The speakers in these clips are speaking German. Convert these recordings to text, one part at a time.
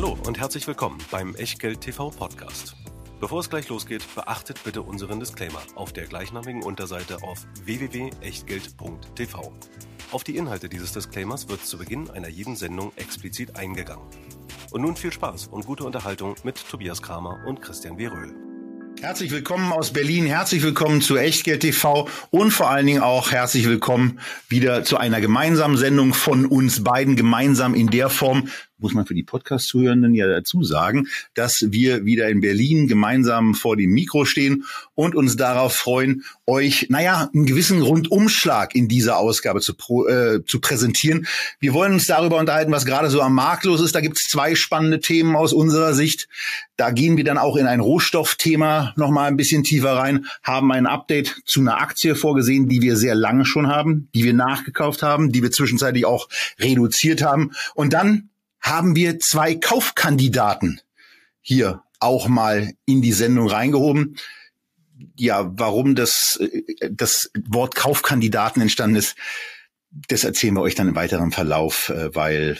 Hallo und herzlich willkommen beim Echtgeld TV Podcast. Bevor es gleich losgeht, beachtet bitte unseren Disclaimer auf der gleichnamigen Unterseite auf www.echtgeld.tv. Auf die Inhalte dieses Disclaimers wird zu Beginn einer jeden Sendung explizit eingegangen. Und nun viel Spaß und gute Unterhaltung mit Tobias Kramer und Christian W. Röhl. Herzlich willkommen aus Berlin, herzlich willkommen zu Echtgeld TV und vor allen Dingen auch herzlich willkommen wieder zu einer gemeinsamen Sendung von uns beiden gemeinsam in der Form, muss man für die Podcast-Zuhörenden ja dazu sagen, dass wir wieder in Berlin gemeinsam vor dem Mikro stehen und uns darauf freuen, euch, naja, einen gewissen Rundumschlag in dieser Ausgabe zu, äh, zu präsentieren. Wir wollen uns darüber unterhalten, was gerade so am Markt los ist. Da gibt es zwei spannende Themen aus unserer Sicht. Da gehen wir dann auch in ein Rohstoffthema nochmal ein bisschen tiefer rein, haben ein Update zu einer Aktie vorgesehen, die wir sehr lange schon haben, die wir nachgekauft haben, die wir zwischenzeitlich auch reduziert haben. Und dann haben wir zwei Kaufkandidaten hier auch mal in die Sendung reingehoben. Ja, warum das, das Wort Kaufkandidaten entstanden ist, das erzählen wir euch dann im weiteren Verlauf, äh, weil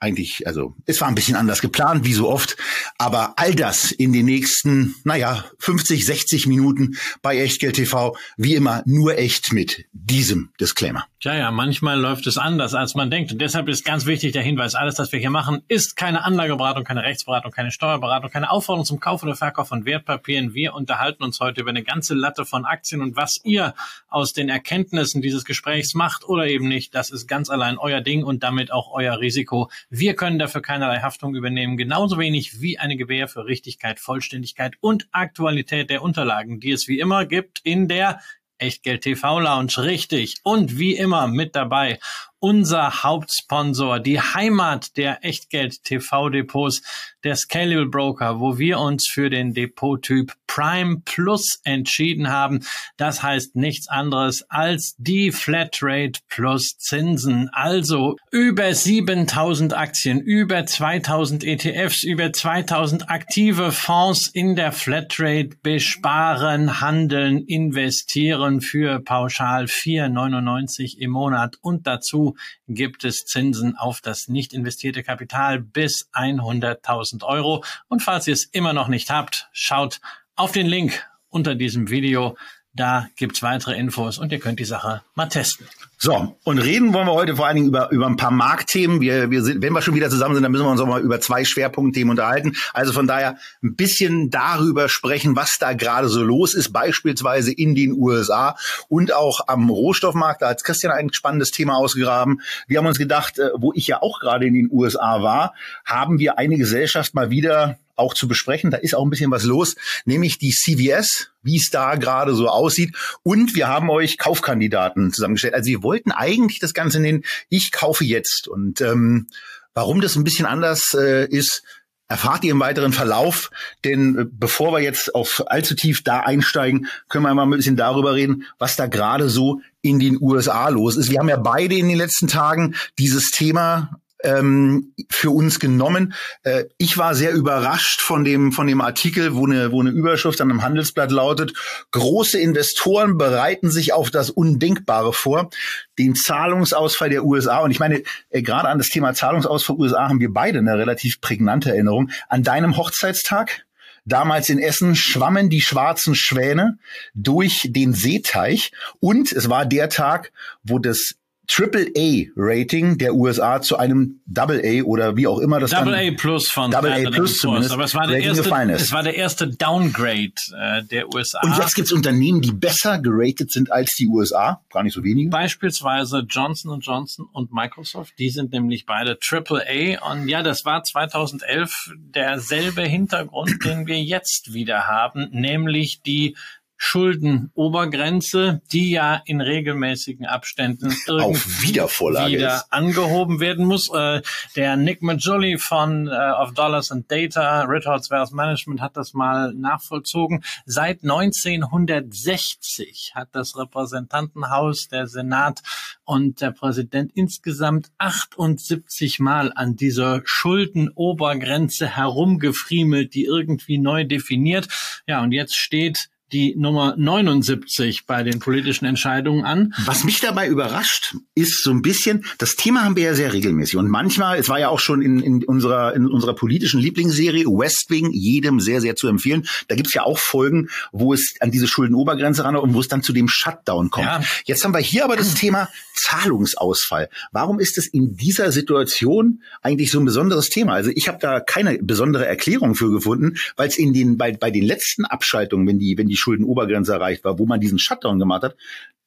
eigentlich, also es war ein bisschen anders geplant, wie so oft, aber all das in den nächsten, naja, 50, 60 Minuten bei Echtgeld TV, wie immer nur echt mit diesem Disclaimer. Tja, ja, manchmal läuft es anders, als man denkt. Und deshalb ist ganz wichtig der Hinweis, alles, was wir hier machen, ist keine Anlageberatung, keine Rechtsberatung, keine Steuerberatung, keine Aufforderung zum Kauf oder Verkauf von Wertpapieren. Wir unterhalten uns heute über eine ganze Latte von Aktien und was ihr aus den Erkenntnissen dieses Gesprächs macht oder eben nicht, das ist ganz allein euer Ding und damit auch euer Risiko. Wir können dafür keinerlei Haftung übernehmen, genauso wenig wie eine Gewähr für Richtigkeit, Vollständigkeit und Aktualität der Unterlagen, die es wie immer gibt in der Echtgeld TV Lounge, richtig. Und wie immer mit dabei unser Hauptsponsor, die Heimat der Echtgeld TV Depots, der Scalable Broker, wo wir uns für den Depottyp Prime Plus entschieden haben. Das heißt nichts anderes als die Flatrate plus Zinsen. Also über 7000 Aktien, über 2000 ETFs, über 2000 aktive Fonds in der Flatrate besparen, handeln, investieren für pauschal 4,99 im Monat und dazu gibt es Zinsen auf das nicht investierte Kapital bis 100.000 Euro. Und falls ihr es immer noch nicht habt, schaut auf den Link unter diesem Video. Da gibt's weitere Infos und ihr könnt die Sache mal testen. So, und reden wollen wir heute vor allen Dingen über, über ein paar Marktthemen. Wir, wir sind, wenn wir schon wieder zusammen sind, dann müssen wir uns auch mal über zwei Schwerpunktthemen unterhalten. Also von daher ein bisschen darüber sprechen, was da gerade so los ist, beispielsweise in den USA und auch am Rohstoffmarkt. Da hat Christian ein spannendes Thema ausgegraben. Wir haben uns gedacht, äh, wo ich ja auch gerade in den USA war, haben wir eine Gesellschaft mal wieder auch zu besprechen. Da ist auch ein bisschen was los, nämlich die CVS, wie es da gerade so aussieht. Und wir haben euch Kaufkandidaten zusammengestellt. Also wir wollten eigentlich das Ganze nennen, ich kaufe jetzt. Und ähm, warum das ein bisschen anders äh, ist, erfahrt ihr im weiteren Verlauf. Denn äh, bevor wir jetzt auf allzu tief da einsteigen, können wir mal ein bisschen darüber reden, was da gerade so in den USA los ist. Wir haben ja beide in den letzten Tagen dieses Thema ähm, für uns genommen. Äh, ich war sehr überrascht von dem von dem Artikel, wo eine wo eine Überschrift an einem Handelsblatt lautet: Große Investoren bereiten sich auf das Undenkbare vor, den Zahlungsausfall der USA. Und ich meine, äh, gerade an das Thema Zahlungsausfall USA haben wir beide eine relativ prägnante Erinnerung an deinem Hochzeitstag. Damals in Essen schwammen die schwarzen Schwäne durch den Seeteich und es war der Tag, wo das Triple-A-Rating der USA zu einem Double-A oder wie auch immer das Double A Plus von Double A Plus zumindest. Aber es war, der erste, es war der erste Downgrade äh, der USA. Und jetzt gibt es Unternehmen, die besser geratet sind als die USA, gar nicht so wenige. Beispielsweise Johnson Johnson und Microsoft, die sind nämlich beide Triple A. Und ja, das war 2011 derselbe Hintergrund, den wir jetzt wieder haben, nämlich die Schuldenobergrenze, die ja in regelmäßigen Abständen auf Wiedervorlage wieder ist. angehoben werden muss. Äh, der Nick Majuli von äh, of Dollars and Data, Ritholtz Wealth Management hat das mal nachvollzogen. Seit 1960 hat das Repräsentantenhaus, der Senat und der Präsident insgesamt 78 Mal an dieser Schuldenobergrenze herumgefriemelt, die irgendwie neu definiert. Ja, und jetzt steht die Nummer 79 bei den politischen Entscheidungen an. Was mich dabei überrascht, ist so ein bisschen, das Thema haben wir ja sehr regelmäßig. Und manchmal, es war ja auch schon in, in, unserer, in unserer politischen Lieblingsserie West Wing, jedem sehr, sehr zu empfehlen. Da gibt's ja auch Folgen, wo es an diese Schuldenobergrenze ran und wo es dann zu dem Shutdown kommt. Ja. Jetzt haben wir hier aber das Thema Zahlungsausfall. Warum ist es in dieser Situation eigentlich so ein besonderes Thema? Also ich habe da keine besondere Erklärung für gefunden, weil es in den bei, bei den letzten Abschaltungen, wenn die wenn die Schuldenobergrenze erreicht war, wo man diesen Shutdown gemacht hat,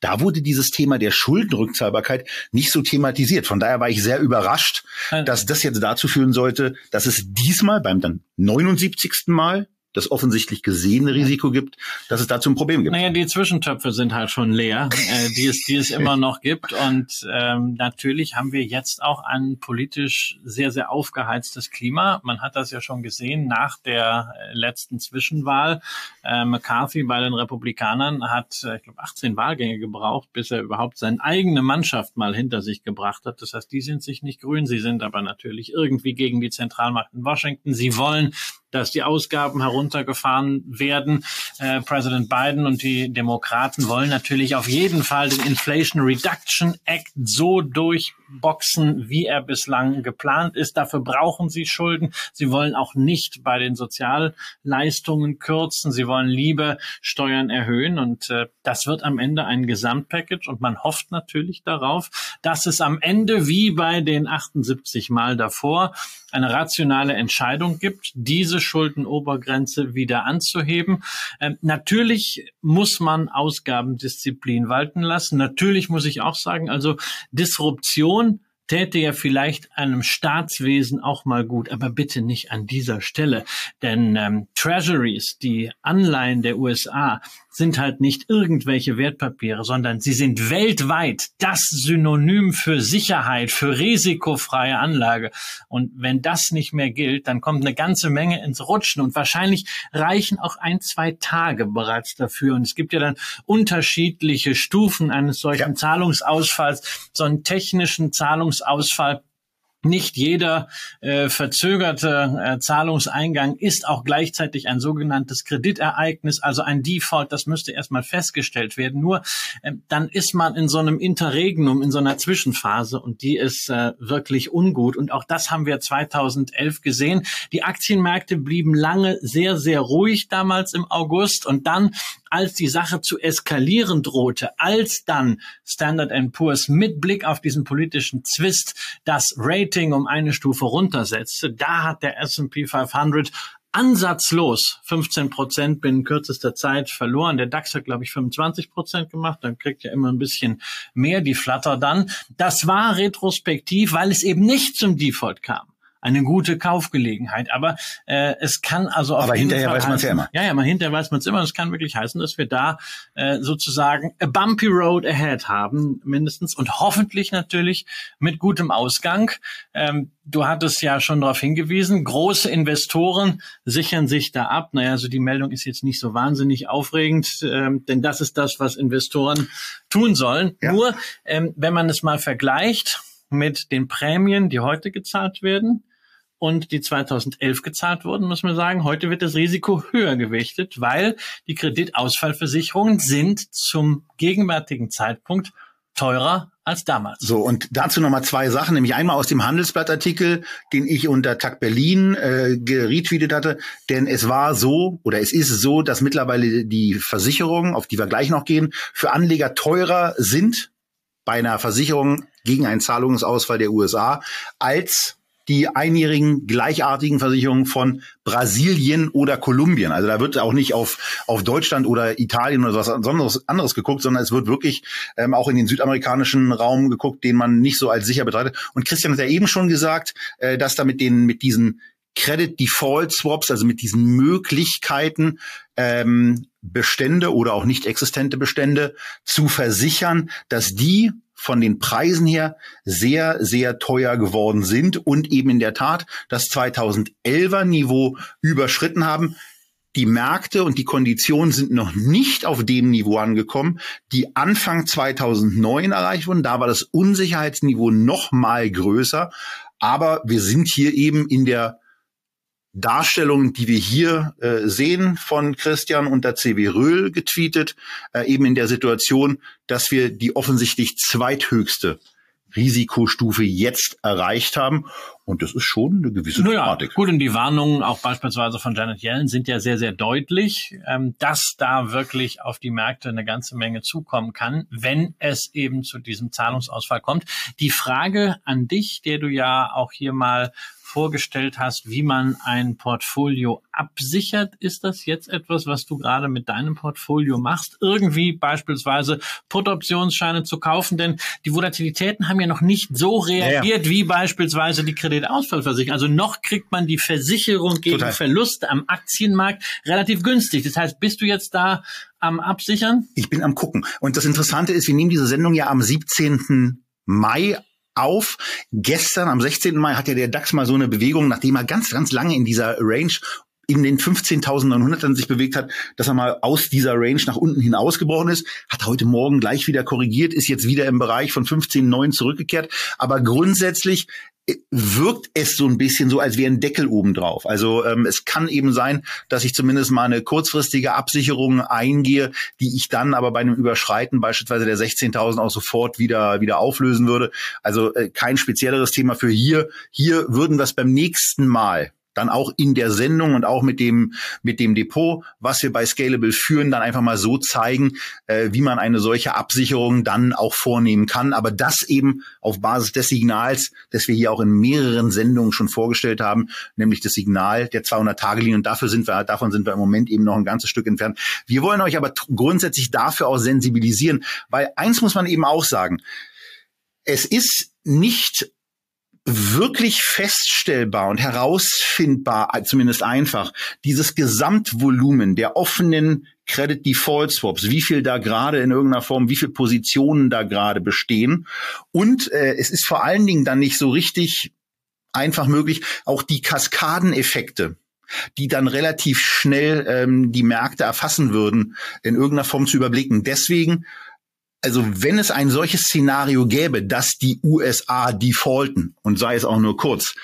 da wurde dieses Thema der Schuldenrückzahlbarkeit nicht so thematisiert. Von daher war ich sehr überrascht, dass das jetzt dazu führen sollte, dass es diesmal beim dann 79. Mal das offensichtlich gesehene Risiko gibt, dass es dazu ein Problem gibt. Naja, die Zwischentöpfe sind halt schon leer, äh, die, es, die es immer noch gibt. Und ähm, natürlich haben wir jetzt auch ein politisch sehr, sehr aufgeheiztes Klima. Man hat das ja schon gesehen nach der äh, letzten Zwischenwahl. Äh, McCarthy bei den Republikanern hat, äh, ich glaube, 18 Wahlgänge gebraucht, bis er überhaupt seine eigene Mannschaft mal hinter sich gebracht hat. Das heißt, die sind sich nicht grün, sie sind aber natürlich irgendwie gegen die Zentralmacht in Washington. Sie wollen dass die Ausgaben heruntergefahren werden. Äh, Präsident Biden und die Demokraten wollen natürlich auf jeden Fall den Inflation Reduction Act so durchboxen, wie er bislang geplant ist. Dafür brauchen sie Schulden. Sie wollen auch nicht bei den Sozialleistungen kürzen. Sie wollen lieber Steuern erhöhen. Und äh, das wird am Ende ein Gesamtpackage. Und man hofft natürlich darauf, dass es am Ende wie bei den 78 Mal davor eine rationale Entscheidung gibt, diese Schuldenobergrenze wieder anzuheben. Ähm, natürlich muss man Ausgabendisziplin walten lassen. Natürlich muss ich auch sagen, also Disruption täte ja vielleicht einem Staatswesen auch mal gut, aber bitte nicht an dieser Stelle. Denn ähm, Treasuries, die Anleihen der USA, sind halt nicht irgendwelche Wertpapiere, sondern sie sind weltweit das Synonym für Sicherheit, für risikofreie Anlage. Und wenn das nicht mehr gilt, dann kommt eine ganze Menge ins Rutschen und wahrscheinlich reichen auch ein, zwei Tage bereits dafür. Und es gibt ja dann unterschiedliche Stufen eines solchen ja. Zahlungsausfalls, so einen technischen Zahlungsausfall nicht jeder äh, verzögerte äh, Zahlungseingang ist auch gleichzeitig ein sogenanntes Kreditereignis, also ein Default. Das müsste erstmal festgestellt werden. Nur äh, dann ist man in so einem Interregnum, in so einer Zwischenphase und die ist äh, wirklich ungut. Und auch das haben wir 2011 gesehen. Die Aktienmärkte blieben lange sehr, sehr ruhig damals im August und dann als die Sache zu eskalieren drohte, als dann Standard Poor's mit Blick auf diesen politischen Zwist das Rating um eine Stufe runtersetzte, da hat der S&P 500 ansatzlos 15 Prozent binnen kürzester Zeit verloren. Der DAX hat, glaube ich, 25 Prozent gemacht. Dann kriegt ja immer ein bisschen mehr die Flatter dann. Das war retrospektiv, weil es eben nicht zum Default kam eine gute Kaufgelegenheit. Aber äh, es kann also auf Aber jeden hinterher Fall weiß man es ja immer. Ja, ja, mal hinterher weiß man es immer. Es kann wirklich heißen, dass wir da äh, sozusagen a bumpy road ahead haben, mindestens und hoffentlich natürlich mit gutem Ausgang. Ähm, du hattest ja schon darauf hingewiesen, große Investoren sichern sich da ab. Naja, also die Meldung ist jetzt nicht so wahnsinnig aufregend, ähm, denn das ist das, was Investoren tun sollen. Ja. Nur, ähm, wenn man es mal vergleicht mit den Prämien, die heute gezahlt werden, und die 2011 gezahlt wurden, muss man sagen. Heute wird das Risiko höher gewichtet, weil die Kreditausfallversicherungen sind zum gegenwärtigen Zeitpunkt teurer als damals. So, und dazu nochmal zwei Sachen, nämlich einmal aus dem Handelsblattartikel, den ich unter Tag Berlin äh, geretweetet hatte, denn es war so oder es ist so, dass mittlerweile die Versicherungen, auf die wir gleich noch gehen, für Anleger teurer sind bei einer Versicherung gegen einen Zahlungsausfall der USA als die einjährigen gleichartigen Versicherungen von Brasilien oder Kolumbien. Also da wird auch nicht auf, auf Deutschland oder Italien oder was anderes, anderes geguckt, sondern es wird wirklich ähm, auch in den südamerikanischen Raum geguckt, den man nicht so als sicher betrachtet. Und Christian hat ja eben schon gesagt, äh, dass da mit den, mit diesen Credit Default Swaps, also mit diesen Möglichkeiten, ähm, Bestände oder auch nicht existente Bestände zu versichern, dass die von den Preisen her sehr, sehr teuer geworden sind und eben in der Tat das 2011er Niveau überschritten haben. Die Märkte und die Konditionen sind noch nicht auf dem Niveau angekommen, die Anfang 2009 erreicht wurden. Da war das Unsicherheitsniveau noch mal größer. Aber wir sind hier eben in der Darstellung, die wir hier äh, sehen von Christian unter CW Röhl getweetet, äh, eben in der Situation, dass wir die offensichtlich zweithöchste Risikostufe jetzt erreicht haben. Und das ist schon eine gewisse naja, Dramatik. Gut, und die Warnungen auch beispielsweise von Janet Yellen sind ja sehr, sehr deutlich, ähm, dass da wirklich auf die Märkte eine ganze Menge zukommen kann, wenn es eben zu diesem Zahlungsausfall kommt. Die Frage an dich, der du ja auch hier mal vorgestellt hast, wie man ein Portfolio absichert. Ist das jetzt etwas, was du gerade mit deinem Portfolio machst? Irgendwie beispielsweise Put-Optionsscheine zu kaufen, denn die Volatilitäten haben ja noch nicht so reagiert ja, ja. wie beispielsweise die Kreditausfallversicherung. Also noch kriegt man die Versicherung gegen Total. Verluste am Aktienmarkt relativ günstig. Das heißt, bist du jetzt da am Absichern? Ich bin am gucken. Und das Interessante ist, wir nehmen diese Sendung ja am 17. Mai auf. Gestern, am 16. Mai, hat ja der DAX mal so eine Bewegung, nachdem er ganz, ganz lange in dieser Range in den 15.900ern sich bewegt hat, dass er mal aus dieser Range nach unten hinausgebrochen ist, hat heute Morgen gleich wieder korrigiert, ist jetzt wieder im Bereich von 15.9 zurückgekehrt. Aber grundsätzlich wirkt es so ein bisschen so, als wäre ein Deckel oben drauf. Also ähm, es kann eben sein, dass ich zumindest mal eine kurzfristige Absicherung eingehe, die ich dann aber bei einem Überschreiten beispielsweise der 16.000 auch sofort wieder wieder auflösen würde. Also äh, kein spezielleres Thema für hier. Hier würden wir es beim nächsten Mal dann auch in der Sendung und auch mit dem mit dem Depot, was wir bei Scalable führen, dann einfach mal so zeigen, äh, wie man eine solche Absicherung dann auch vornehmen kann. Aber das eben auf Basis des Signals, das wir hier auch in mehreren Sendungen schon vorgestellt haben, nämlich das Signal der 200-Tage-Linie. Und dafür sind wir, davon sind wir im Moment eben noch ein ganzes Stück entfernt. Wir wollen euch aber grundsätzlich dafür auch sensibilisieren, weil eins muss man eben auch sagen: Es ist nicht wirklich feststellbar und herausfindbar, zumindest einfach, dieses Gesamtvolumen der offenen Credit Default Swaps, wie viel da gerade in irgendeiner Form, wie viel Positionen da gerade bestehen. Und äh, es ist vor allen Dingen dann nicht so richtig einfach möglich, auch die Kaskadeneffekte die dann relativ schnell ähm, die Märkte erfassen würden, in irgendeiner Form zu überblicken. Deswegen also wenn es ein solches Szenario gäbe, dass die USA defaulten und sei es auch nur kurz,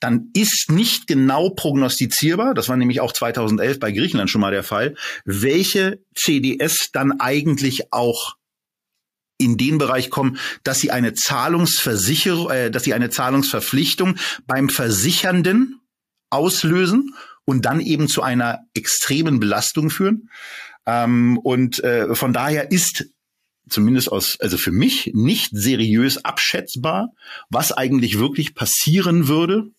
dann ist nicht genau prognostizierbar, das war nämlich auch 2011 bei Griechenland schon mal der Fall, welche CDS dann eigentlich auch in den Bereich kommen, dass sie eine Zahlungsversicherung, äh, dass sie eine Zahlungsverpflichtung beim Versichernden auslösen und dann eben zu einer extremen Belastung führen. Ähm, und äh, von daher ist zumindest aus, also für mich nicht seriös abschätzbar, was eigentlich wirklich passieren würde,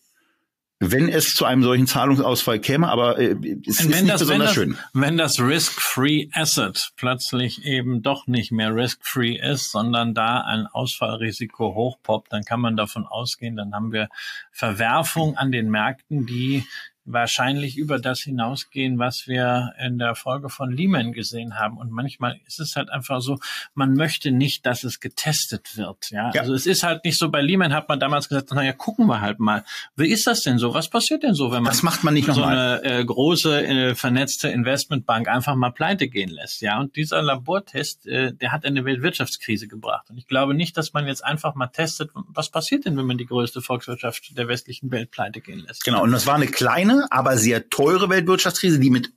wenn es zu einem solchen Zahlungsausfall käme, aber äh, es ist nicht das, besonders das, schön. Wenn das Risk-Free Asset plötzlich eben doch nicht mehr Risk-Free ist, sondern da ein Ausfallrisiko hochpoppt, dann kann man davon ausgehen, dann haben wir Verwerfung an den Märkten, die wahrscheinlich über das hinausgehen, was wir in der Folge von Lehman gesehen haben. Und manchmal ist es halt einfach so, man möchte nicht, dass es getestet wird. Ja, ja. also es ist halt nicht so. Bei Lehman hat man damals gesagt, naja, gucken wir halt mal. Wie ist das denn so? Was passiert denn so, wenn man das macht man nicht so eine äh, große äh, vernetzte Investmentbank einfach mal pleite gehen lässt? Ja, und dieser Labortest, äh, der hat eine Weltwirtschaftskrise gebracht. Und ich glaube nicht, dass man jetzt einfach mal testet, was passiert denn, wenn man die größte Volkswirtschaft der westlichen Welt pleite gehen lässt. Genau. Und das war eine kleine aber sehr teure Weltwirtschaftskrise, die mit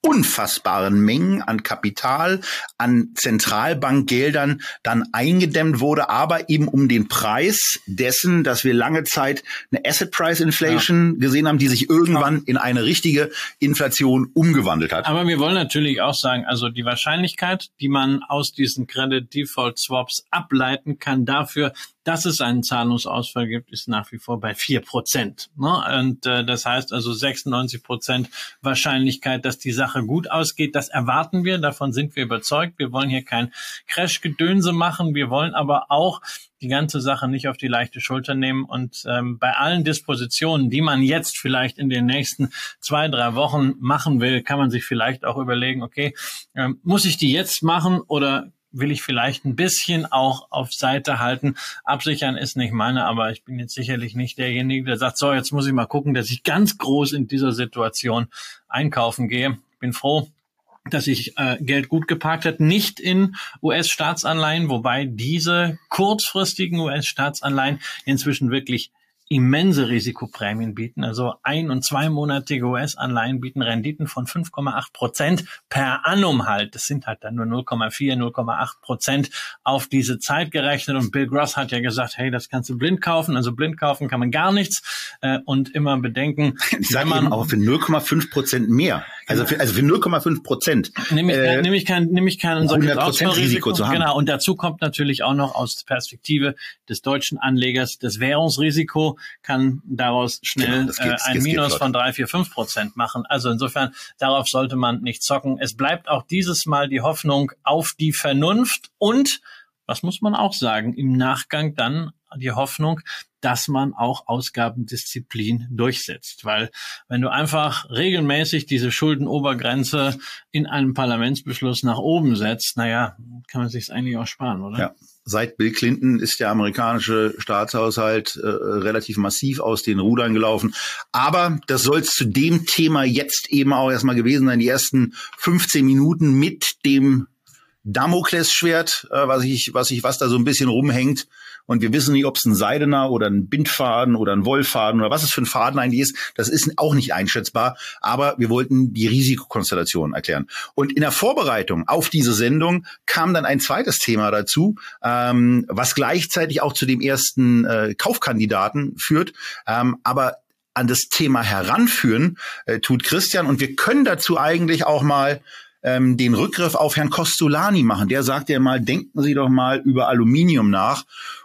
unfassbaren Mengen an Kapital, an Zentralbankgeldern dann eingedämmt wurde, aber eben um den Preis dessen, dass wir lange Zeit eine Asset Price Inflation ja. gesehen haben, die sich irgendwann in eine richtige Inflation umgewandelt hat. Aber wir wollen natürlich auch sagen, also die Wahrscheinlichkeit, die man aus diesen Credit Default Swaps ableiten kann dafür, dass es einen Zahlungsausfall gibt, ist nach wie vor bei vier Prozent. Ne? Und äh, das heißt also 96 Prozent Wahrscheinlichkeit, dass die Sache gut ausgeht. Das erwarten wir, davon sind wir überzeugt. Wir wollen hier kein Crash-Gedönse machen. Wir wollen aber auch die ganze Sache nicht auf die leichte Schulter nehmen und ähm, bei allen Dispositionen, die man jetzt vielleicht in den nächsten zwei, drei Wochen machen will, kann man sich vielleicht auch überlegen, okay, ähm, muss ich die jetzt machen oder will ich vielleicht ein bisschen auch auf Seite halten. Absichern ist nicht meine, aber ich bin jetzt sicherlich nicht derjenige, der sagt, so, jetzt muss ich mal gucken, dass ich ganz groß in dieser Situation einkaufen gehe. Bin froh, dass ich äh, Geld gut geparkt hat, nicht in US-Staatsanleihen, wobei diese kurzfristigen US-Staatsanleihen inzwischen wirklich immense Risikoprämien bieten. Also ein- und zweimonatige US-Anleihen bieten Renditen von 5,8 Prozent per annum halt. Das sind halt dann nur 0,4, 0,8 Prozent auf diese Zeit gerechnet. Und Bill Gross hat ja gesagt, hey, das kannst du blind kaufen. Also blind kaufen kann man gar nichts. Äh, und immer bedenken, ich sage man auch für 0,5 Prozent mehr. Also für, also für 0,5 Prozent. Nämlich, äh, nämlich kein, nämlich kein solches Risiko zu haben. Genau. Und dazu kommt natürlich auch noch aus Perspektive des deutschen Anlegers das Währungsrisiko kann daraus schnell genau, geht, äh, ein Minus von drei, vier, fünf Prozent machen. Also insofern, darauf sollte man nicht zocken. Es bleibt auch dieses Mal die Hoffnung auf die Vernunft und, was muss man auch sagen, im Nachgang dann die Hoffnung, dass man auch Ausgabendisziplin durchsetzt. Weil wenn du einfach regelmäßig diese Schuldenobergrenze in einem Parlamentsbeschluss nach oben setzt, naja, kann man sich eigentlich auch sparen, oder? Ja. Seit Bill Clinton ist der amerikanische Staatshaushalt äh, relativ massiv aus den Rudern gelaufen. Aber das soll zu dem Thema jetzt eben auch erstmal gewesen sein. Die ersten 15 Minuten mit dem Damoklesschwert, äh, was ich, was ich, was da so ein bisschen rumhängt und wir wissen nicht, ob es ein Seidener oder ein Bindfaden oder ein Wollfaden oder was es für ein Faden eigentlich ist. Das ist auch nicht einschätzbar. Aber wir wollten die Risikokonstellation erklären. Und in der Vorbereitung auf diese Sendung kam dann ein zweites Thema dazu, ähm, was gleichzeitig auch zu dem ersten äh, Kaufkandidaten führt. Ähm, aber an das Thema heranführen äh, tut Christian. Und wir können dazu eigentlich auch mal ähm, den Rückgriff auf Herrn Costolani machen. Der sagt ja mal, denken Sie doch mal über Aluminium nach.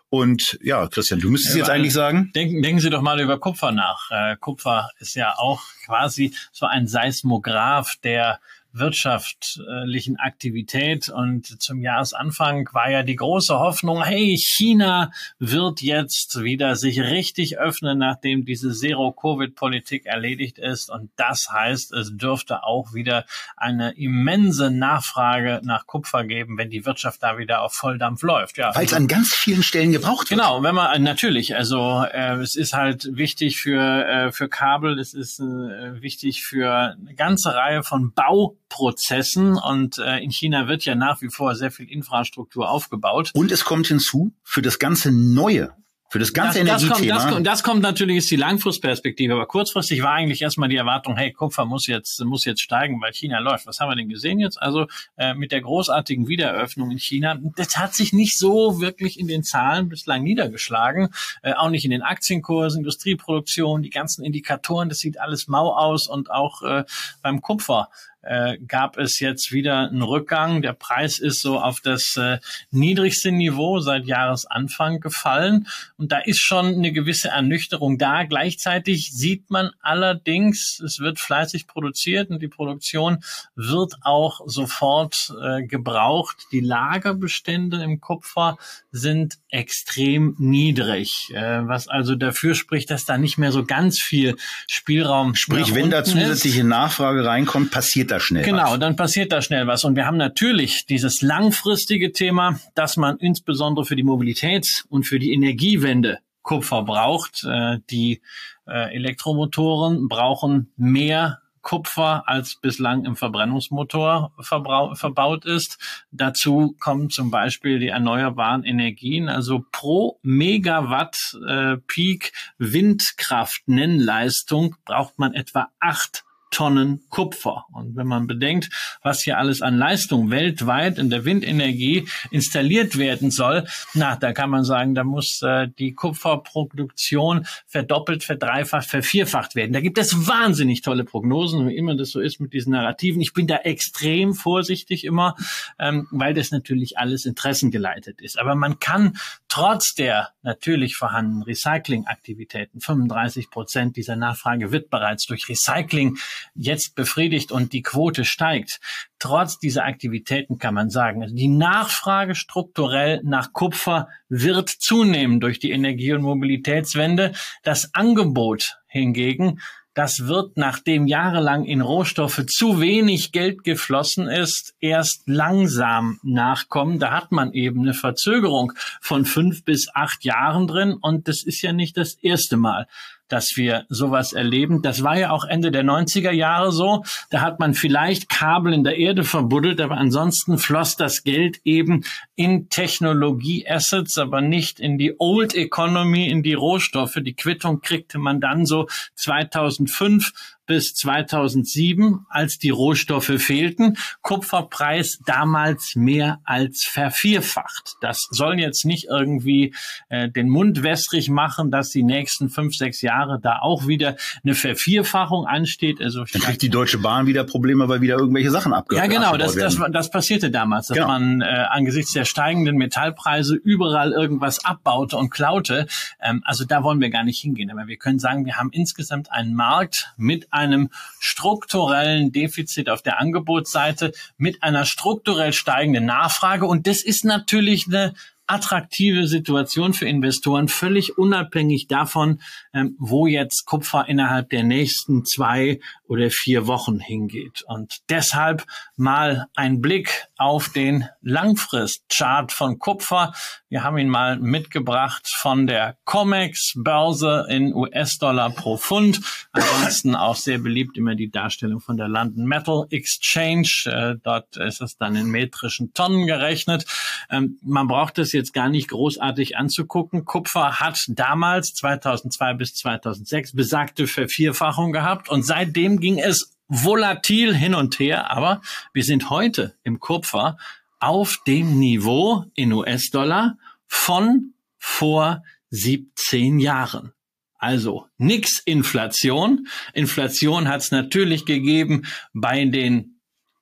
Und ja, Christian, du müsstest ja, jetzt eigentlich sagen. Denken, denken Sie doch mal über Kupfer nach. Äh, Kupfer ist ja auch quasi so ein Seismograph, der wirtschaftlichen Aktivität. Und zum Jahresanfang war ja die große Hoffnung, hey, China wird jetzt wieder sich richtig öffnen, nachdem diese Zero-Covid-Politik erledigt ist. Und das heißt, es dürfte auch wieder eine immense Nachfrage nach Kupfer geben, wenn die Wirtschaft da wieder auf Volldampf läuft. Ja, Weil es an ganz vielen Stellen gebraucht wird. Genau, wenn man natürlich, also äh, es ist halt wichtig für, äh, für Kabel, es ist äh, wichtig für eine ganze Reihe von Bau Prozessen und äh, in China wird ja nach wie vor sehr viel Infrastruktur aufgebaut. Und es kommt hinzu, für das ganze Neue, für das ganze das, Energiethema. Das kommt, das, das kommt natürlich, ist die Langfristperspektive. Aber kurzfristig war eigentlich erstmal die Erwartung, hey, Kupfer muss jetzt, muss jetzt steigen, weil China läuft. Was haben wir denn gesehen jetzt? Also äh, mit der großartigen Wiedereröffnung in China, das hat sich nicht so wirklich in den Zahlen bislang niedergeschlagen. Äh, auch nicht in den Aktienkursen, Industrieproduktion, die ganzen Indikatoren, das sieht alles mau aus und auch äh, beim Kupfer äh, gab es jetzt wieder einen Rückgang. Der Preis ist so auf das äh, niedrigste Niveau seit Jahresanfang gefallen. Und da ist schon eine gewisse Ernüchterung da. Gleichzeitig sieht man allerdings, es wird fleißig produziert und die Produktion wird auch sofort äh, gebraucht. Die Lagerbestände im Kupfer sind extrem niedrig, äh, was also dafür spricht, dass da nicht mehr so ganz viel Spielraum Sprich, wenn da zusätzliche ist. Nachfrage reinkommt, passiert da schnell genau, was. Genau, dann passiert da schnell was. Und wir haben natürlich dieses langfristige Thema, dass man insbesondere für die Mobilitäts- und für die Energiewende Kupfer braucht. Äh, die äh, Elektromotoren brauchen mehr Kupfer als bislang im Verbrennungsmotor verbaut ist. Dazu kommen zum Beispiel die erneuerbaren Energien. Also pro Megawatt äh, Peak Windkraft Nennleistung braucht man etwa acht Tonnen Kupfer. Und wenn man bedenkt, was hier alles an Leistung weltweit in der Windenergie installiert werden soll, na, da kann man sagen, da muss äh, die Kupferproduktion verdoppelt, verdreifacht, vervierfacht werden. Da gibt es wahnsinnig tolle Prognosen, wie immer das so ist mit diesen Narrativen. Ich bin da extrem vorsichtig immer, ähm, weil das natürlich alles interessengeleitet ist. Aber man kann trotz der natürlich vorhandenen Recyclingaktivitäten, 35 Prozent dieser Nachfrage wird bereits durch Recycling jetzt befriedigt und die Quote steigt. Trotz dieser Aktivitäten kann man sagen, also die Nachfrage strukturell nach Kupfer wird zunehmen durch die Energie- und Mobilitätswende. Das Angebot hingegen das wird, nachdem jahrelang in Rohstoffe zu wenig Geld geflossen ist, erst langsam nachkommen. Da hat man eben eine Verzögerung von fünf bis acht Jahren drin und das ist ja nicht das erste Mal dass wir sowas erleben. Das war ja auch Ende der 90er Jahre so. Da hat man vielleicht Kabel in der Erde verbuddelt, aber ansonsten floss das Geld eben in Technologie-Assets, aber nicht in die Old Economy, in die Rohstoffe. Die Quittung kriegte man dann so 2005 bis 2007, als die Rohstoffe fehlten. Kupferpreis damals mehr als vervierfacht. Das soll jetzt nicht irgendwie äh, den Mund wässrig machen, dass die nächsten fünf, sechs Jahre da auch wieder eine Vervierfachung ansteht. Also Dann kriegt die Deutsche Bahn wieder Probleme, weil wieder irgendwelche Sachen abgehört Ja, genau, das, das, das passierte damals, dass genau. man äh, angesichts der steigenden Metallpreise überall irgendwas abbaute und klaute. Ähm, also da wollen wir gar nicht hingehen. Aber wir können sagen, wir haben insgesamt einen Markt mit einem strukturellen Defizit auf der Angebotsseite, mit einer strukturell steigenden Nachfrage. Und das ist natürlich eine attraktive Situation für Investoren, völlig unabhängig davon, ähm, wo jetzt Kupfer innerhalb der nächsten zwei oder vier Wochen hingeht. Und deshalb mal ein Blick auf den Langfristchart von Kupfer. Wir haben ihn mal mitgebracht von der COMEX Börse in US-Dollar pro Pfund. Ansonsten auch sehr beliebt immer die Darstellung von der London Metal Exchange. Äh, dort ist es dann in metrischen Tonnen gerechnet. Ähm, man braucht es jetzt gar nicht großartig anzugucken. Kupfer hat damals 2002 bis 2006 besagte Vervierfachung gehabt und seitdem ging es volatil hin und her, aber wir sind heute im Kupfer auf dem Niveau in US-Dollar von vor 17 Jahren. Also nix Inflation. Inflation hat es natürlich gegeben bei den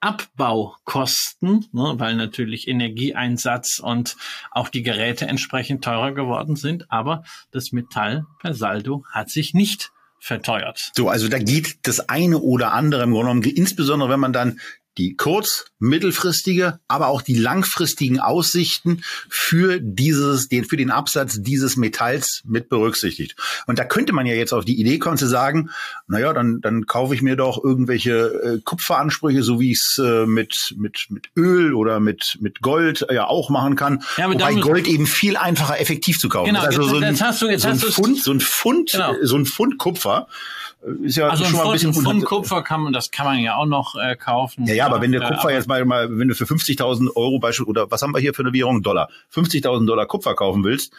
Abbaukosten, ne, weil natürlich Energieeinsatz und auch die Geräte entsprechend teurer geworden sind. Aber das Metall per Saldo hat sich nicht verteuert. So, also da geht das eine oder andere im Grunde genommen, insbesondere wenn man dann die kurz-, mittelfristige, aber auch die langfristigen Aussichten für dieses, den, für den Absatz dieses Metalls mit berücksichtigt. Und da könnte man ja jetzt auf die Idee kommen zu sagen, naja, dann, dann kaufe ich mir doch irgendwelche äh, Kupferansprüche, so wie ich es äh, mit, mit, mit Öl oder mit, mit Gold äh, ja auch machen kann. Ja, Wobei Gold eben viel einfacher effektiv zu kaufen genau, ist. Also so ein, hast du, jetzt so ein Pfund, so ein Pfund, genau. so ein Pfund Kupfer ist ja also schon mal ein bisschen Pfund Kupfer kann man, das kann man ja auch noch äh, kaufen. Ja, ja, aber wenn der Kupfer äh, jetzt mal, mal, wenn du für 50.000 Euro Beispiel oder was haben wir hier für eine Währung Dollar, 50.000 Dollar Kupfer kaufen willst,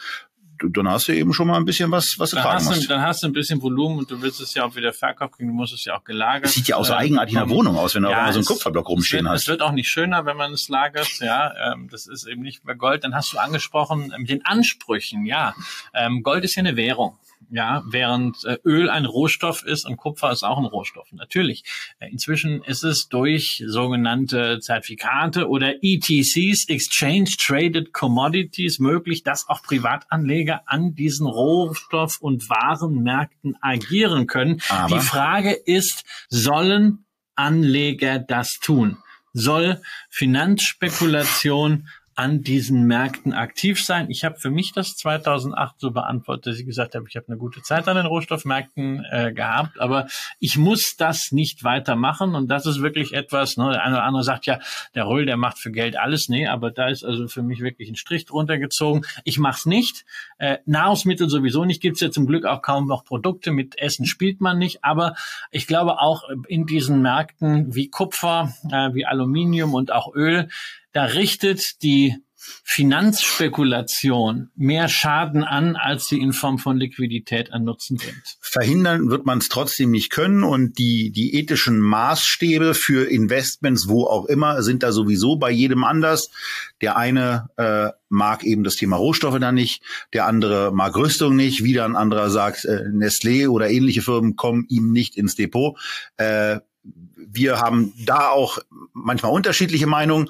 dann hast du eben schon mal ein bisschen was, was du dann tragen musst. Du, dann hast du ein bisschen Volumen und du willst es ja auch wieder verkaufen kriegen, du musst es ja auch gelagert. Das sieht ja auch so eigenartig in der Wohnung aus, wenn du ja, auch mal so einen Kupferblock rumstehen wird, hast. Es wird auch nicht schöner, wenn man es lagert, ja, ähm, das ist eben nicht mehr Gold. Dann hast du angesprochen, mit den Ansprüchen, ja, ähm, Gold ist ja eine Währung ja, während äh, Öl ein Rohstoff ist und Kupfer ist auch ein Rohstoff. Natürlich. Äh, inzwischen ist es durch sogenannte Zertifikate oder ETCs, Exchange Traded Commodities, möglich, dass auch Privatanleger an diesen Rohstoff- und Warenmärkten agieren können. Aber Die Frage ist, sollen Anleger das tun? Soll Finanzspekulation an diesen Märkten aktiv sein. Ich habe für mich das 2008 so beantwortet, dass ich gesagt habe, ich habe eine gute Zeit an den Rohstoffmärkten äh, gehabt, aber ich muss das nicht weitermachen und das ist wirklich etwas, ne, der eine oder andere sagt ja, der Röll, der macht für Geld alles, nee, aber da ist also für mich wirklich ein Strich drunter gezogen. Ich mache es nicht. Äh, Nahrungsmittel sowieso nicht, gibt's ja zum Glück auch kaum noch Produkte, mit Essen spielt man nicht, aber ich glaube auch in diesen Märkten wie Kupfer, äh, wie Aluminium und auch Öl, da richtet die Finanzspekulation mehr Schaden an, als sie in Form von Liquidität an Nutzen bringt. Verhindern wird man es trotzdem nicht können und die, die ethischen Maßstäbe für Investments, wo auch immer, sind da sowieso bei jedem anders. Der eine äh, mag eben das Thema Rohstoffe dann nicht, der andere mag Rüstung nicht, wieder ein anderer sagt, äh, Nestlé oder ähnliche Firmen kommen ihm nicht ins Depot. Äh, wir haben da auch manchmal unterschiedliche Meinungen,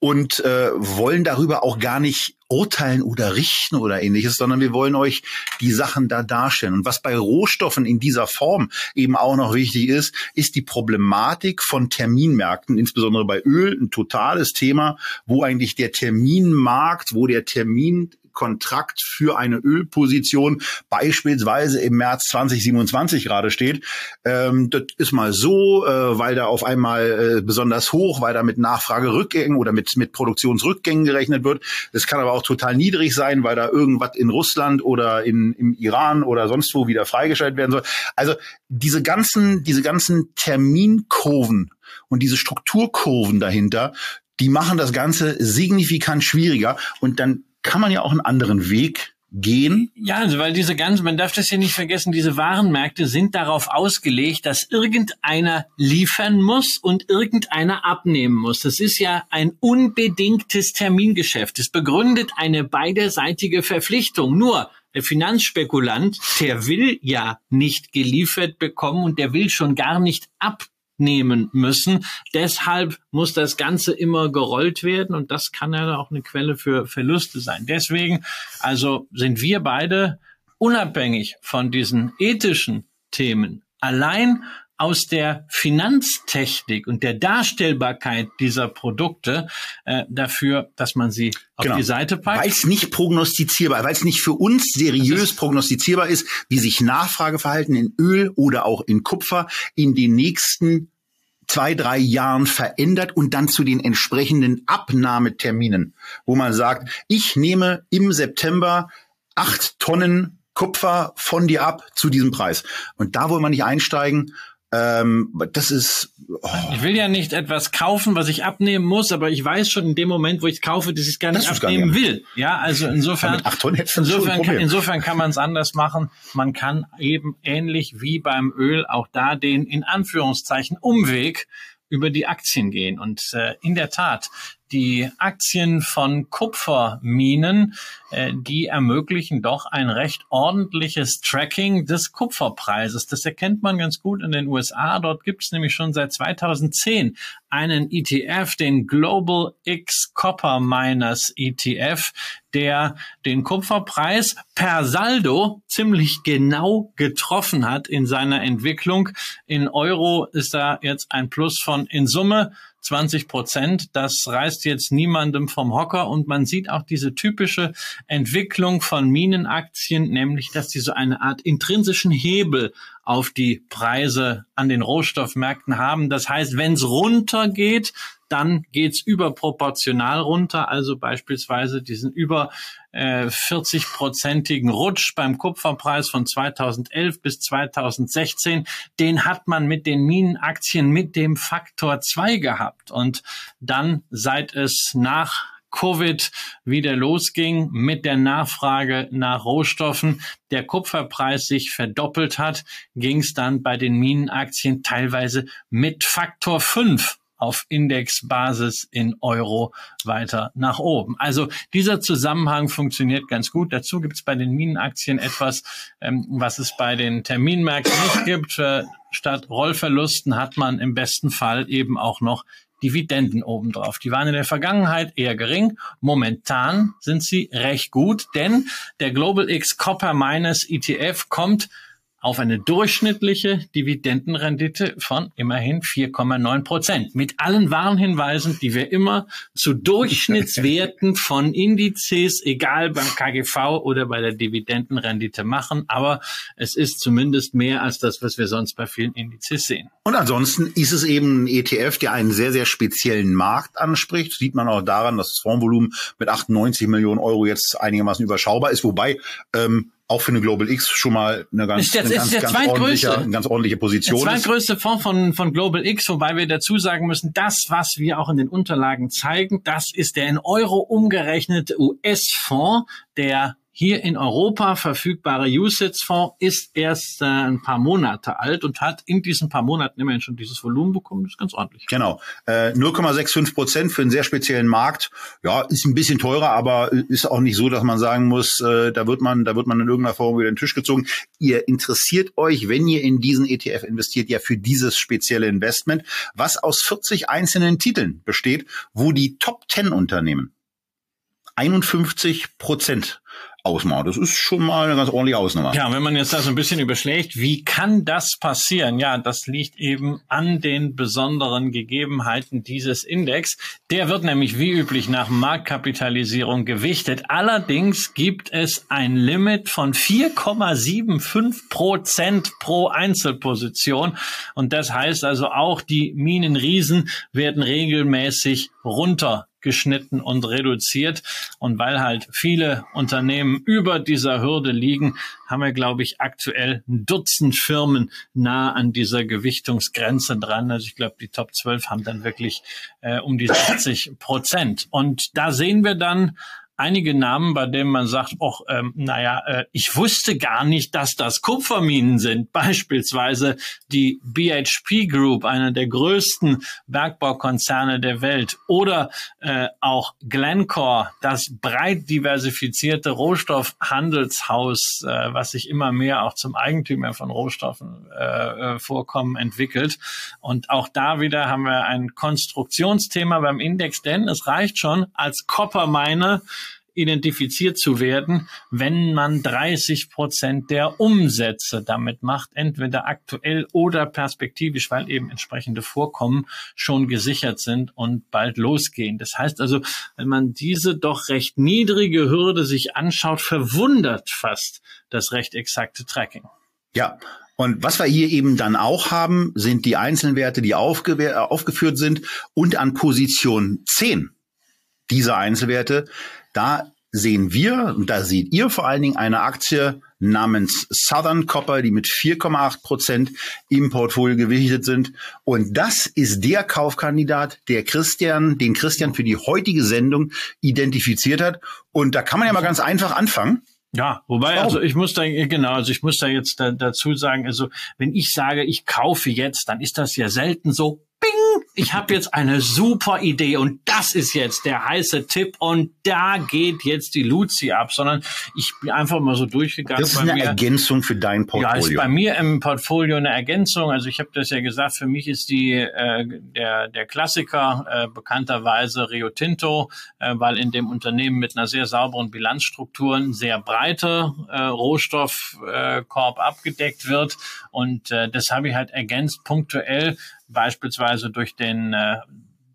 und äh, wollen darüber auch gar nicht urteilen oder richten oder ähnliches, sondern wir wollen euch die Sachen da darstellen. Und was bei Rohstoffen in dieser Form eben auch noch wichtig ist, ist die Problematik von Terminmärkten, insbesondere bei Öl, ein totales Thema, wo eigentlich der Terminmarkt, wo der Termin Kontrakt für eine Ölposition beispielsweise im März 2027 gerade steht. Ähm, das ist mal so, äh, weil da auf einmal äh, besonders hoch, weil da mit Nachfragerückgängen oder mit, mit Produktionsrückgängen gerechnet wird. Das kann aber auch total niedrig sein, weil da irgendwas in Russland oder in, im Iran oder sonst wo wieder freigeschaltet werden soll. Also diese ganzen, diese ganzen Terminkurven und diese Strukturkurven dahinter, die machen das Ganze signifikant schwieriger und dann kann man ja auch einen anderen Weg gehen. Ja, also weil diese ganzen, man darf das ja nicht vergessen, diese Warenmärkte sind darauf ausgelegt, dass irgendeiner liefern muss und irgendeiner abnehmen muss. Das ist ja ein unbedingtes Termingeschäft. Es begründet eine beiderseitige Verpflichtung. Nur der Finanzspekulant, der will ja nicht geliefert bekommen und der will schon gar nicht ab nehmen müssen. Deshalb muss das Ganze immer gerollt werden und das kann ja auch eine Quelle für Verluste sein. Deswegen also sind wir beide unabhängig von diesen ethischen Themen allein aus der Finanztechnik und der Darstellbarkeit dieser Produkte äh, dafür, dass man sie auf genau. die Seite packt. Weil es nicht prognostizierbar, weil es nicht für uns seriös prognostizierbar ist, wie sich Nachfrageverhalten in Öl oder auch in Kupfer in den nächsten zwei, drei Jahren verändert und dann zu den entsprechenden Abnahmeterminen, wo man sagt, ich nehme im September acht Tonnen Kupfer von dir ab zu diesem Preis. Und da wollen wir nicht einsteigen ähm, das ist. Oh. Ich will ja nicht etwas kaufen, was ich abnehmen muss, aber ich weiß schon in dem Moment, wo ich es kaufe, dass ich es gar nicht das abnehmen gar nicht. will. Ja, also insofern, insofern, kann, insofern kann man es anders machen. Man kann eben ähnlich wie beim Öl auch da den in Anführungszeichen Umweg über die Aktien gehen. Und äh, in der Tat, die Aktien von Kupferminen, äh, die ermöglichen doch ein recht ordentliches Tracking des Kupferpreises. Das erkennt man ganz gut in den USA. Dort gibt es nämlich schon seit 2010 einen ETF, den Global X Copper Miners ETF, der den Kupferpreis per Saldo ziemlich genau getroffen hat in seiner Entwicklung. In Euro ist da jetzt ein Plus von in Summe 20 Prozent. Das reißt jetzt niemandem vom Hocker und man sieht auch diese typische Entwicklung von Minenaktien, nämlich dass die so eine Art intrinsischen Hebel auf die Preise an den Rohstoffmärkten haben. Das heißt, wenn es runtergeht, dann geht's überproportional runter. Also beispielsweise diesen über äh, 40-prozentigen Rutsch beim Kupferpreis von 2011 bis 2016, den hat man mit den Minenaktien mit dem Faktor 2 gehabt. Und dann, seit es nach Covid wieder losging mit der Nachfrage nach Rohstoffen, der Kupferpreis sich verdoppelt hat, ging es dann bei den Minenaktien teilweise mit Faktor 5 auf Indexbasis in Euro weiter nach oben. Also dieser Zusammenhang funktioniert ganz gut. Dazu gibt es bei den Minenaktien etwas, ähm, was es bei den Terminmärkten nicht gibt. Äh, statt Rollverlusten hat man im besten Fall eben auch noch Dividenden obendrauf. Die waren in der Vergangenheit eher gering. Momentan sind sie recht gut, denn der Global X Copper Miners ETF kommt auf eine durchschnittliche Dividendenrendite von immerhin 4,9 Prozent. Mit allen Warnhinweisen, die wir immer zu Durchschnittswerten von Indizes, egal beim KGV oder bei der Dividendenrendite machen. Aber es ist zumindest mehr als das, was wir sonst bei vielen Indizes sehen. Und ansonsten ist es eben ein ETF, der einen sehr, sehr speziellen Markt anspricht. Sieht man auch daran, dass das Fondsvolumen mit 98 Millionen Euro jetzt einigermaßen überschaubar ist. Wobei ähm, auch für eine Global X schon mal eine ganz, ist der, eine ganz, ganz, ordentliche, eine ganz ordentliche Position. Der zweitgrößte Fonds von, von Global X, wobei wir dazu sagen müssen, das, was wir auch in den Unterlagen zeigen, das ist der in Euro umgerechnete US-Fonds, der hier in Europa verfügbare USITS-Fonds ist erst äh, ein paar Monate alt und hat in diesen paar Monaten immerhin schon dieses Volumen bekommen. Das ist ganz ordentlich. Genau. Äh, 0,65 Prozent für einen sehr speziellen Markt. Ja, ist ein bisschen teurer, aber ist auch nicht so, dass man sagen muss, äh, da wird man, da wird man in irgendeiner Form über den Tisch gezogen. Ihr interessiert euch, wenn ihr in diesen ETF investiert, ja für dieses spezielle Investment, was aus 40 einzelnen Titeln besteht, wo die Top 10 Unternehmen 51 Prozent ausmachen. Das ist schon mal eine ganz ordentliche Ausnahme. Ja, wenn man jetzt da so ein bisschen überschlägt, wie kann das passieren? Ja, das liegt eben an den besonderen Gegebenheiten dieses Index. Der wird nämlich wie üblich nach Marktkapitalisierung gewichtet. Allerdings gibt es ein Limit von 4,75 Prozent pro Einzelposition. Und das heißt also auch, die Minenriesen werden regelmäßig runtergeschnitten und reduziert. Und weil halt viele Unternehmen über dieser Hürde liegen, haben wir, glaube ich, aktuell ein Dutzend Firmen nah an dieser Gewichtungsgrenze dran. Also ich glaube, die Top 12 haben dann wirklich äh, um die 60 Prozent. Und da sehen wir dann einige Namen, bei denen man sagt, och, ähm, naja, äh, ich wusste gar nicht, dass das Kupferminen sind. Beispielsweise die BHP Group, einer der größten Bergbaukonzerne der Welt. Oder äh, auch Glencore, das breit diversifizierte Rohstoffhandelshaus, äh, was sich immer mehr auch zum Eigentümer von Rohstoffen äh, äh vorkommen, entwickelt. Und auch da wieder haben wir ein Konstruktionsthema beim Index, denn es reicht schon als Coppermine identifiziert zu werden, wenn man 30 Prozent der Umsätze damit macht, entweder aktuell oder perspektivisch, weil eben entsprechende Vorkommen schon gesichert sind und bald losgehen. Das heißt also, wenn man diese doch recht niedrige Hürde sich anschaut, verwundert fast das recht exakte Tracking. Ja, und was wir hier eben dann auch haben, sind die einzelnen Werte, die aufgeführt sind und an Position 10 dieser Einzelwerte da sehen wir, und da seht ihr vor allen Dingen eine Aktie namens Southern Copper, die mit 4,8 Prozent im Portfolio gewichtet sind. Und das ist der Kaufkandidat, der Christian, den Christian für die heutige Sendung identifiziert hat. Und da kann man ja mal ganz einfach anfangen. Ja, wobei, also ich muss da, genau, also ich muss da jetzt da, dazu sagen, also wenn ich sage, ich kaufe jetzt, dann ist das ja selten so Bing! Ich habe jetzt eine super Idee und das ist jetzt der heiße Tipp und da geht jetzt die Luzi ab, sondern ich bin einfach mal so durchgegangen. Das ist eine mir. Ergänzung für dein Portfolio. Ja, ist bei mir im Portfolio eine Ergänzung. Also ich habe das ja gesagt, für mich ist die äh, der der Klassiker äh, bekannterweise Rio Tinto, äh, weil in dem Unternehmen mit einer sehr sauberen Bilanzstruktur ein sehr breite äh, Rohstoffkorb äh, abgedeckt wird und äh, das habe ich halt ergänzt punktuell beispielsweise durch den äh,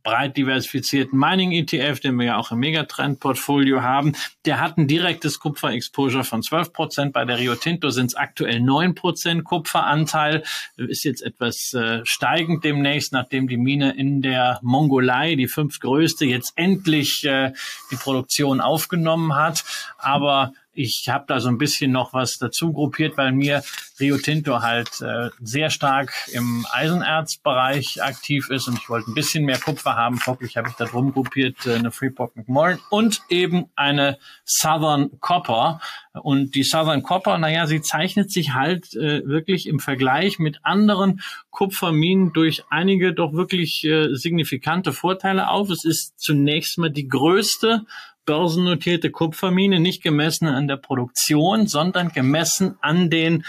breit diversifizierten Mining ETF, den wir ja auch im Megatrend-Portfolio haben. Der hat ein direktes Kupfer-Exposure von 12 Prozent. Bei der Rio Tinto sind es aktuell 9 Prozent Kupferanteil. Ist jetzt etwas äh, steigend demnächst, nachdem die Mine in der Mongolei, die fünftgrößte, jetzt endlich äh, die Produktion aufgenommen hat. Aber ich habe da so ein bisschen noch was dazu gruppiert, weil mir Rio Tinto halt äh, sehr stark im Eisenerzbereich aktiv ist und ich wollte ein bisschen mehr Kupfer haben. Folglich habe ich da drum gruppiert äh, eine Freeport McMoran und eben eine Southern Copper. Und die Southern Copper, naja, sie zeichnet sich halt äh, wirklich im Vergleich mit anderen Kupferminen durch einige doch wirklich äh, signifikante Vorteile auf. Es ist zunächst mal die größte börsennotierte Kupfermine, nicht gemessen an der Produktion, sondern gemessen an den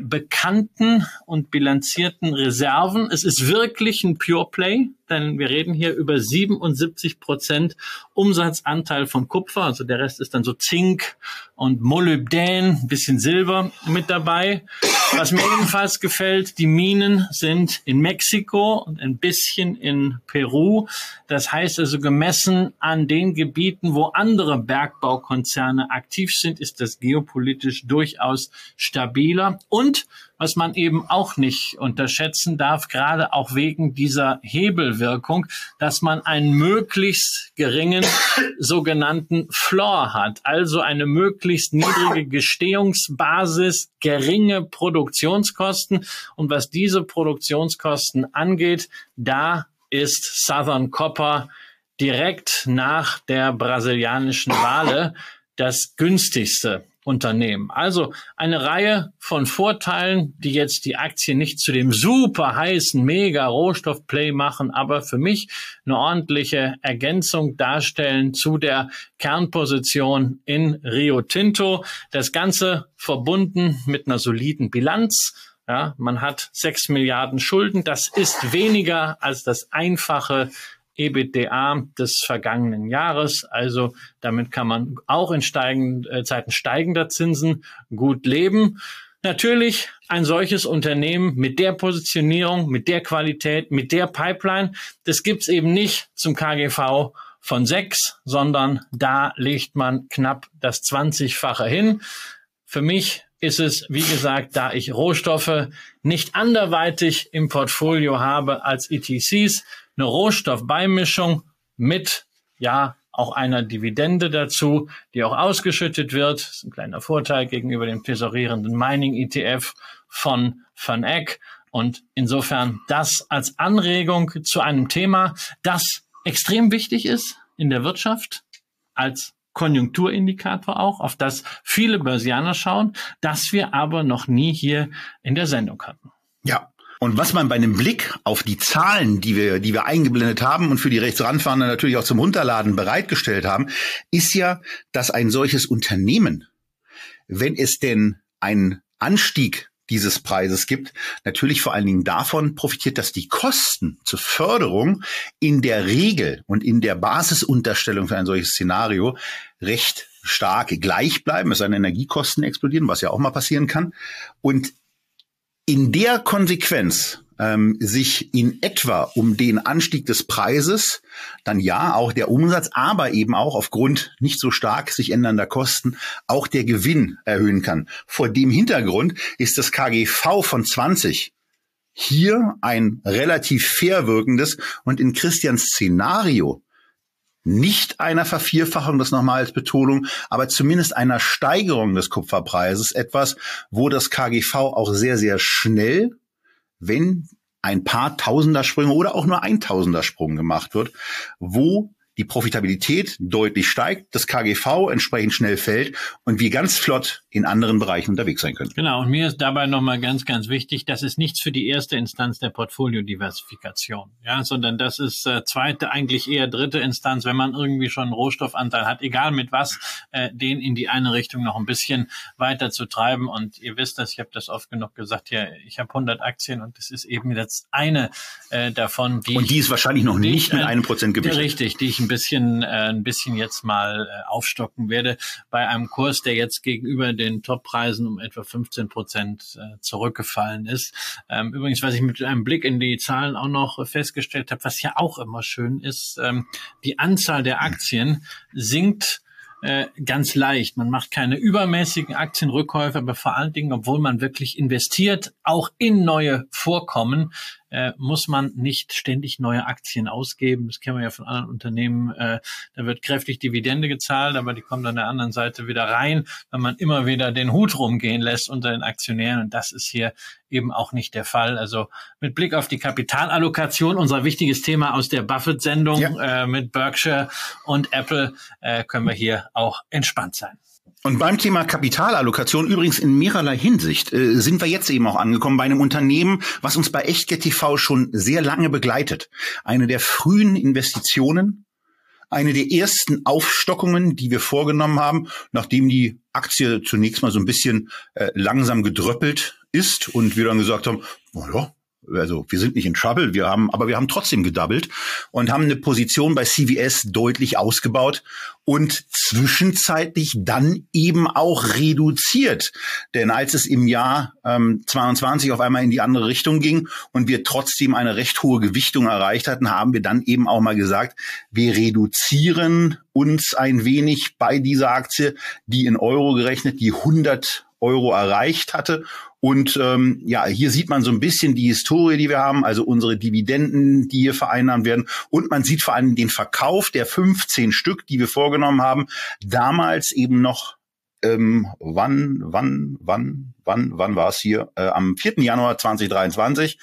bekannten und bilanzierten Reserven. Es ist wirklich ein Pure Play denn wir reden hier über 77 Prozent Umsatzanteil von Kupfer, also der Rest ist dann so Zink und Molybdän, ein bisschen Silber mit dabei. Was mir ebenfalls gefällt, die Minen sind in Mexiko und ein bisschen in Peru. Das heißt also gemessen an den Gebieten, wo andere Bergbaukonzerne aktiv sind, ist das geopolitisch durchaus stabiler und was man eben auch nicht unterschätzen darf, gerade auch wegen dieser Hebelwirkung, dass man einen möglichst geringen sogenannten Floor hat, also eine möglichst niedrige Gestehungsbasis, geringe Produktionskosten. Und was diese Produktionskosten angeht, da ist Southern Copper direkt nach der brasilianischen Wale das günstigste Unternehmen. Also eine Reihe von Vorteilen, die jetzt die Aktie nicht zu dem super heißen mega Rohstoffplay machen, aber für mich eine ordentliche Ergänzung darstellen zu der Kernposition in Rio Tinto. Das Ganze verbunden mit einer soliden Bilanz. Ja, man hat sechs Milliarden Schulden. Das ist weniger als das einfache EBITDA des vergangenen Jahres. Also damit kann man auch in steigend, äh, Zeiten steigender Zinsen gut leben. Natürlich ein solches Unternehmen mit der Positionierung, mit der Qualität, mit der Pipeline, das gibt's eben nicht zum KGV von sechs, sondern da legt man knapp das 20-fache hin. Für mich ist es, wie gesagt, da ich Rohstoffe nicht anderweitig im Portfolio habe als ETCs, eine Rohstoffbeimischung mit, ja, auch einer Dividende dazu, die auch ausgeschüttet wird. Das ist ein kleiner Vorteil gegenüber dem tesorierenden Mining ETF von Van Eck. Und insofern das als Anregung zu einem Thema, das extrem wichtig ist in der Wirtschaft, als Konjunkturindikator auch, auf das viele Börsianer schauen, das wir aber noch nie hier in der Sendung hatten. Ja, und was man bei einem Blick auf die Zahlen, die wir, die wir eingeblendet haben und für die Rechtsranfahrenden natürlich auch zum Runterladen bereitgestellt haben, ist ja, dass ein solches Unternehmen, wenn es denn einen Anstieg dieses Preises gibt, natürlich vor allen Dingen davon profitiert, dass die Kosten zur Förderung in der Regel und in der Basisunterstellung für ein solches Szenario recht stark gleich bleiben, es seine Energiekosten explodieren, was ja auch mal passieren kann. Und in der Konsequenz ähm, sich in etwa um den Anstieg des Preises, dann ja auch der Umsatz, aber eben auch aufgrund nicht so stark sich ändernder Kosten auch der Gewinn erhöhen kann. Vor dem Hintergrund ist das KGV von 20 hier ein relativ fair wirkendes und in Christians Szenario nicht einer Vervierfachung, das nochmal als Betonung, aber zumindest einer Steigerung des Kupferpreises, etwas, wo das KGV auch sehr, sehr schnell, wenn ein paar Tausender Sprünge oder auch nur ein Tausender Sprung gemacht wird, wo die Profitabilität deutlich steigt, das KGV entsprechend schnell fällt und wir ganz flott in anderen Bereichen unterwegs sein können. Genau, und mir ist dabei nochmal ganz, ganz wichtig, das ist nichts für die erste Instanz der Portfoliodiversifikation, ja, sondern das ist äh, zweite, eigentlich eher dritte Instanz, wenn man irgendwie schon einen Rohstoffanteil hat, egal mit was, äh, den in die eine Richtung noch ein bisschen weiter zu treiben. Und ihr wisst das, ich habe das oft genug gesagt, ja, ich habe 100 Aktien und das ist eben jetzt eine äh, davon, die Und die ist wahrscheinlich noch nicht mit einem Prozent gewichtet. Richtig, die ich ein bisschen, äh, ein bisschen jetzt mal äh, aufstocken werde bei einem Kurs, der jetzt gegenüber den Toppreisen um etwa 15 Prozent äh, zurückgefallen ist. Ähm, übrigens, was ich mit einem Blick in die Zahlen auch noch festgestellt habe, was ja auch immer schön ist, ähm, die Anzahl der Aktien sinkt äh, ganz leicht. Man macht keine übermäßigen Aktienrückkäufe, aber vor allen Dingen, obwohl man wirklich investiert, auch in neue Vorkommen, äh, muss man nicht ständig neue Aktien ausgeben. Das kennen wir ja von anderen Unternehmen. Äh, da wird kräftig Dividende gezahlt, aber die kommt an der anderen Seite wieder rein, wenn man immer wieder den Hut rumgehen lässt unter den Aktionären. Und das ist hier eben auch nicht der Fall. Also mit Blick auf die Kapitalallokation, unser wichtiges Thema aus der Buffett-Sendung ja. äh, mit Berkshire und Apple, äh, können wir hier auch entspannt sein. Und beim Thema Kapitalallokation übrigens in mehrerlei Hinsicht äh, sind wir jetzt eben auch angekommen bei einem Unternehmen, was uns bei Echtgeld TV schon sehr lange begleitet. Eine der frühen Investitionen, eine der ersten Aufstockungen, die wir vorgenommen haben, nachdem die Aktie zunächst mal so ein bisschen äh, langsam gedröppelt ist und wir dann gesagt haben, oh ja, also wir sind nicht in Trouble, wir haben, aber wir haben trotzdem gedoubled und haben eine Position bei CVS deutlich ausgebaut und zwischenzeitlich dann eben auch reduziert. Denn als es im Jahr ähm, 22 auf einmal in die andere Richtung ging und wir trotzdem eine recht hohe Gewichtung erreicht hatten, haben wir dann eben auch mal gesagt, wir reduzieren uns ein wenig bei dieser Aktie, die in Euro gerechnet die 100 Euro erreicht hatte und ähm, ja, hier sieht man so ein bisschen die Historie, die wir haben, also unsere Dividenden, die hier vereinnahmt werden. Und man sieht vor allem den Verkauf der 15 Stück, die wir vorgenommen haben, damals eben noch ähm, wann, wann, wann, wann, wann war es hier? Äh, am 4. Januar 2023,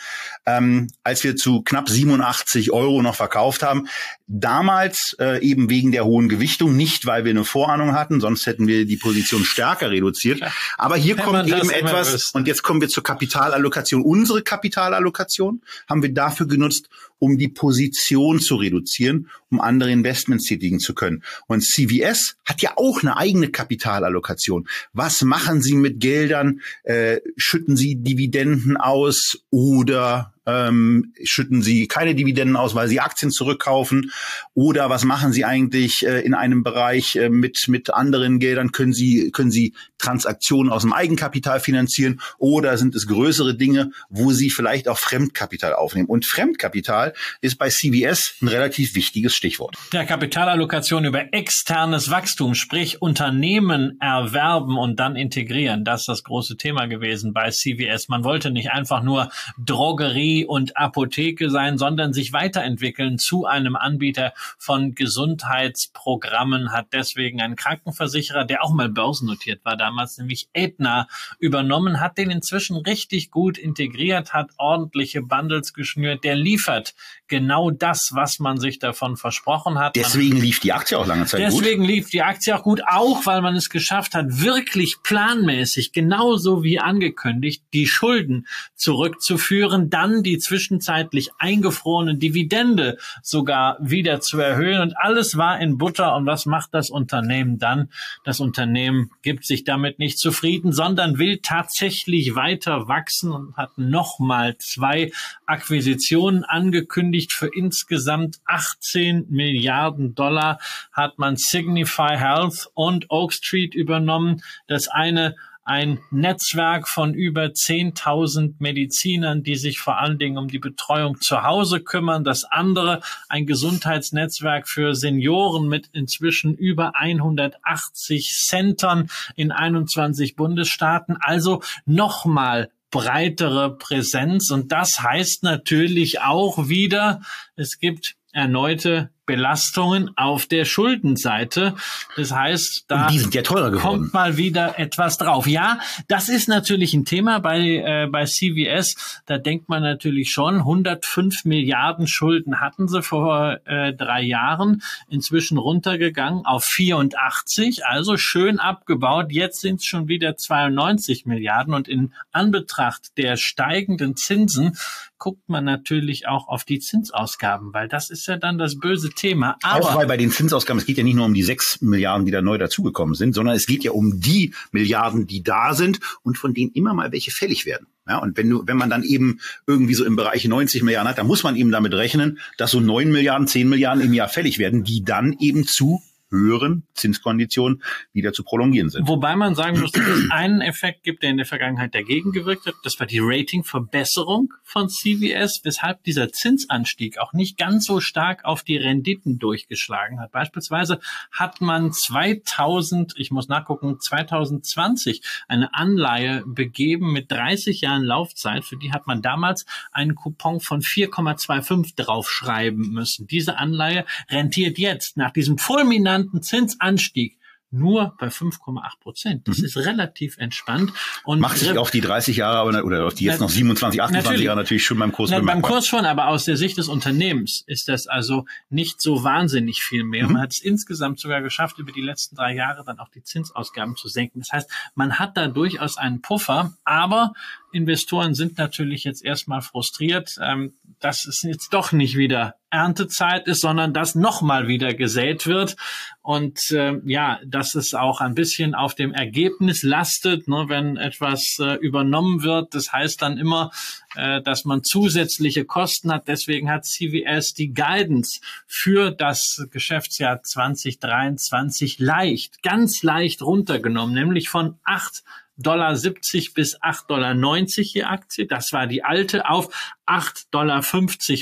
ähm, als wir zu knapp 87 Euro noch verkauft haben. Damals äh, eben wegen der hohen Gewichtung, nicht weil wir eine Vorahnung hatten, sonst hätten wir die Position stärker reduziert. Aber hier Wenn kommt eben etwas, und jetzt kommen wir zur Kapitalallokation. Unsere Kapitalallokation haben wir dafür genutzt, um die Position zu reduzieren, um andere Investments tätigen zu können. Und CVS hat ja auch eine eigene Kapitalallokation. Was machen Sie mit Geldern? Äh, schütten Sie Dividenden aus oder ähm, schütten Sie keine Dividenden aus, weil Sie Aktien zurückkaufen? Oder was machen Sie eigentlich äh, in einem Bereich äh, mit, mit anderen Geldern? Können Sie, können Sie Transaktionen aus dem Eigenkapital finanzieren? Oder sind es größere Dinge, wo Sie vielleicht auch Fremdkapital aufnehmen? Und Fremdkapital ist bei CBS ein relativ wichtiges Stichwort. Ja, Kapitalallokation über externes Wachstum, sprich Unternehmen erwerben und dann integrieren. Das ist das große Thema gewesen bei CVS. Man wollte nicht einfach nur Drogerie Drogerie und Apotheke sein, sondern sich weiterentwickeln zu einem Anbieter von Gesundheitsprogrammen, hat deswegen einen Krankenversicherer, der auch mal börsennotiert war damals, nämlich Aetna, übernommen, hat den inzwischen richtig gut integriert, hat ordentliche Bundles geschnürt, der liefert genau das, was man sich davon versprochen hat. Deswegen lief die Aktie auch lange Zeit deswegen gut. Deswegen lief die Aktie auch gut, auch weil man es geschafft hat, wirklich planmäßig, genauso wie angekündigt, die Schulden zurückzuführen, dann die zwischenzeitlich eingefrorene Dividende sogar wieder zu erhöhen und alles war in Butter. Und was macht das Unternehmen dann? Das Unternehmen gibt sich damit nicht zufrieden, sondern will tatsächlich weiter wachsen und hat nochmal zwei Akquisitionen angekündigt für insgesamt 18 Milliarden Dollar hat man Signify Health und Oak Street übernommen. Das eine ein Netzwerk von über 10.000 Medizinern, die sich vor allen Dingen um die Betreuung zu Hause kümmern. Das andere ein Gesundheitsnetzwerk für Senioren mit inzwischen über 180 Centern in 21 Bundesstaaten. Also nochmal breitere Präsenz. Und das heißt natürlich auch wieder, es gibt erneute Belastungen auf der Schuldenseite. Das heißt, da ja kommt mal wieder etwas drauf. Ja, das ist natürlich ein Thema bei, äh, bei CVS. Da denkt man natürlich schon, 105 Milliarden Schulden hatten sie vor äh, drei Jahren, inzwischen runtergegangen auf 84, also schön abgebaut. Jetzt sind es schon wieder 92 Milliarden und in Anbetracht der steigenden Zinsen guckt man natürlich auch auf die Zinsausgaben, weil das ist ja dann das böse Thema. Aber auch weil bei den Zinsausgaben, es geht ja nicht nur um die sechs Milliarden, die da neu dazugekommen sind, sondern es geht ja um die Milliarden, die da sind und von denen immer mal welche fällig werden. Ja, und wenn du, wenn man dann eben irgendwie so im Bereich 90 Milliarden hat, dann muss man eben damit rechnen, dass so neun Milliarden, zehn Milliarden im Jahr fällig werden, die dann eben zu höheren Zinskonditionen wieder zu prolongieren sind. Wobei man sagen muss, dass es einen Effekt gibt, der in der Vergangenheit dagegen gewirkt hat. Das war die Ratingverbesserung von CVS, weshalb dieser Zinsanstieg auch nicht ganz so stark auf die Renditen durchgeschlagen hat. Beispielsweise hat man 2000, ich muss nachgucken, 2020 eine Anleihe begeben mit 30 Jahren Laufzeit. Für die hat man damals einen Coupon von 4,25 draufschreiben müssen. Diese Anleihe rentiert jetzt nach diesem fulminanten genannten Zinsanstieg nur bei 5,8 Prozent. Das mhm. ist relativ entspannt. Und Macht sich auf die 30 Jahre aber, oder auf die jetzt noch 27, 28 natürlich, Jahre natürlich schon beim Kurs na, Beim Kurs schon, aber aus der Sicht des Unternehmens ist das also nicht so wahnsinnig viel mehr. Mhm. Man hat es insgesamt sogar geschafft, über die letzten drei Jahre dann auch die Zinsausgaben zu senken. Das heißt, man hat da durchaus einen Puffer, aber Investoren sind natürlich jetzt erstmal frustriert, ähm, dass es jetzt doch nicht wieder Erntezeit ist, sondern dass nochmal wieder gesät wird und äh, ja, dass es auch ein bisschen auf dem Ergebnis lastet, ne, wenn etwas äh, übernommen wird. Das heißt dann immer, äh, dass man zusätzliche Kosten hat. Deswegen hat CVS die Guidance für das Geschäftsjahr 2023 leicht, ganz leicht runtergenommen, nämlich von acht Dollar 70 bis 8,90 Dollar je Aktie. Das war die alte auf 8,50 Dollar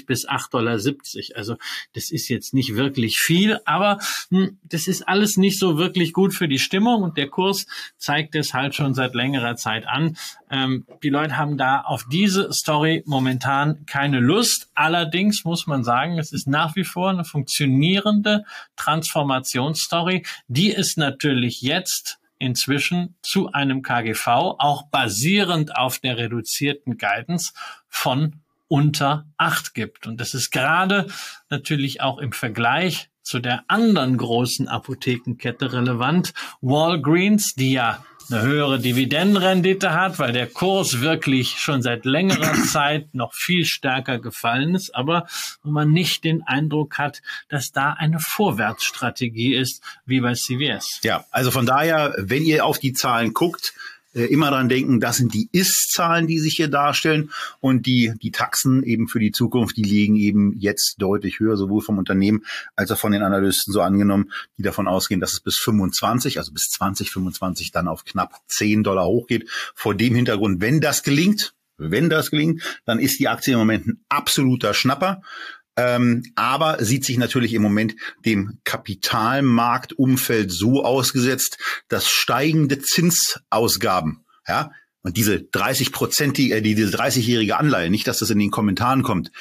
bis 8,70 Dollar. Also das ist jetzt nicht wirklich viel, aber hm, das ist alles nicht so wirklich gut für die Stimmung und der Kurs zeigt es halt schon seit längerer Zeit an. Ähm, die Leute haben da auf diese Story momentan keine Lust. Allerdings muss man sagen, es ist nach wie vor eine funktionierende Transformationsstory, die ist natürlich jetzt inzwischen zu einem KGV, auch basierend auf der reduzierten Guidance von unter acht gibt. Und das ist gerade natürlich auch im Vergleich zu der anderen großen Apothekenkette relevant. Walgreens, die ja eine höhere Dividendenrendite hat, weil der Kurs wirklich schon seit längerer Zeit noch viel stärker gefallen ist, aber wo man nicht den Eindruck hat, dass da eine Vorwärtsstrategie ist, wie bei CVS. Ja, also von daher, wenn ihr auf die Zahlen guckt, immer dran denken, das sind die Ist-Zahlen, die sich hier darstellen und die, die Taxen eben für die Zukunft, die liegen eben jetzt deutlich höher, sowohl vom Unternehmen als auch von den Analysten so angenommen, die davon ausgehen, dass es bis 25, also bis 2025 dann auf knapp 10 Dollar hochgeht. Vor dem Hintergrund, wenn das gelingt, wenn das gelingt, dann ist die Aktie im Moment ein absoluter Schnapper ähm, aber sieht sich natürlich im Moment dem Kapitalmarktumfeld so ausgesetzt, dass steigende Zinsausgaben ja, Und diese 30 Prozent, die, äh, diese 30-jährige Anleihe, nicht, dass das in den Kommentaren kommt,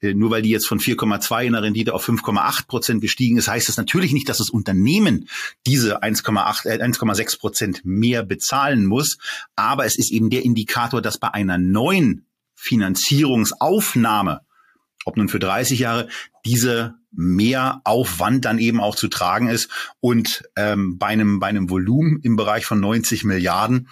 äh, nur weil die jetzt von 4,2 in der Rendite auf 5,8 Prozent gestiegen ist, heißt das natürlich nicht, dass das Unternehmen diese 1,8, äh, 1,6 Prozent mehr bezahlen muss. Aber es ist eben der Indikator, dass bei einer neuen Finanzierungsaufnahme, ob nun für 30 Jahre, diese mehr Aufwand dann eben auch zu tragen ist. Und ähm, bei einem bei einem Volumen im Bereich von 90 Milliarden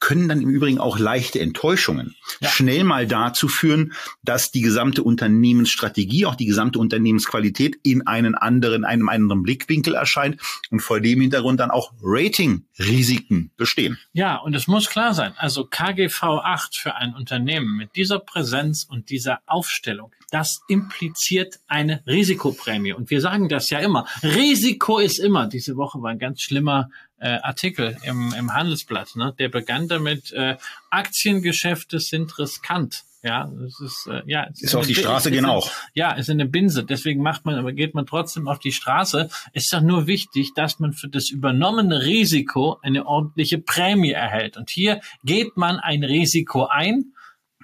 können dann im Übrigen auch leichte Enttäuschungen ja. schnell mal dazu führen, dass die gesamte Unternehmensstrategie, auch die gesamte Unternehmensqualität in einen anderen, einem anderen Blickwinkel erscheint und vor dem Hintergrund dann auch Ratingrisiken bestehen. Ja, und es muss klar sein, also KGV 8 für ein Unternehmen mit dieser Präsenz und dieser Aufstellung, das impliziert eine Risikoprämie. Und wir sagen das ja immer. Risiko ist immer. Diese Woche war ein ganz schlimmer äh, Artikel im, im Handelsblatt. Ne? Der begann damit, äh, Aktiengeschäfte sind riskant. Ja, es ist äh, ja ist, ist auf die Straße gehen auch. Ja, ist eine Binse. Deswegen macht man, aber geht man trotzdem auf die Straße. Es ist doch nur wichtig, dass man für das übernommene Risiko eine ordentliche Prämie erhält. Und hier geht man ein Risiko ein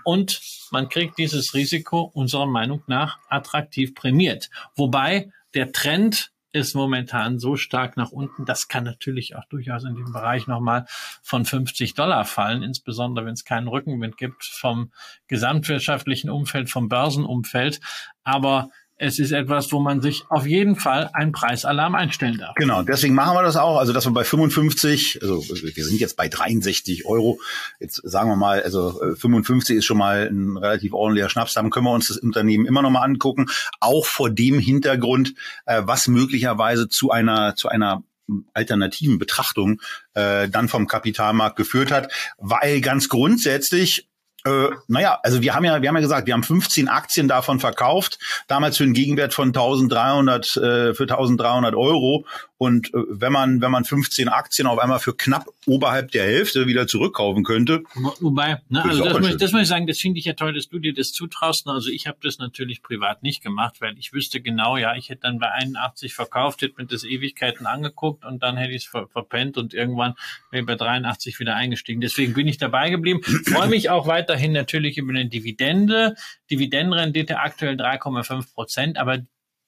und man kriegt dieses Risiko unserer Meinung nach attraktiv prämiert. Wobei der Trend ist momentan so stark nach unten. Das kann natürlich auch durchaus in dem Bereich nochmal von 50 Dollar fallen, insbesondere wenn es keinen Rückenwind gibt vom gesamtwirtschaftlichen Umfeld, vom Börsenumfeld. Aber es ist etwas, wo man sich auf jeden Fall einen Preisalarm einstellen darf. Genau, deswegen machen wir das auch. Also, dass wir bei 55, also wir sind jetzt bei 63 Euro. Jetzt sagen wir mal, also 55 ist schon mal ein relativ ordentlicher Schnaps. Dann können wir uns das Unternehmen immer noch mal angucken. Auch vor dem Hintergrund, äh, was möglicherweise zu einer, zu einer alternativen Betrachtung äh, dann vom Kapitalmarkt geführt hat, weil ganz grundsätzlich äh, naja, also wir haben ja, wir haben ja gesagt, wir haben 15 Aktien davon verkauft, damals für einen Gegenwert von 1300, äh, für 1300 Euro und äh, wenn man, wenn man 15 Aktien auf einmal für knapp oberhalb der Hälfte wieder zurückkaufen könnte. Wobei, ne, also das, muss, das muss ich sagen, das finde ich ja toll, dass du dir das zutraust. Also ich habe das natürlich privat nicht gemacht, weil ich wüsste genau, ja, ich hätte dann bei 81 verkauft, hätte mir das Ewigkeiten angeguckt und dann hätte ich es ver verpennt und irgendwann wäre ich bei 83 wieder eingestiegen. Deswegen bin ich dabei geblieben. Freue mich auch weiterhin natürlich über eine Dividende. Dividendenrendite aktuell 3,5 Prozent, aber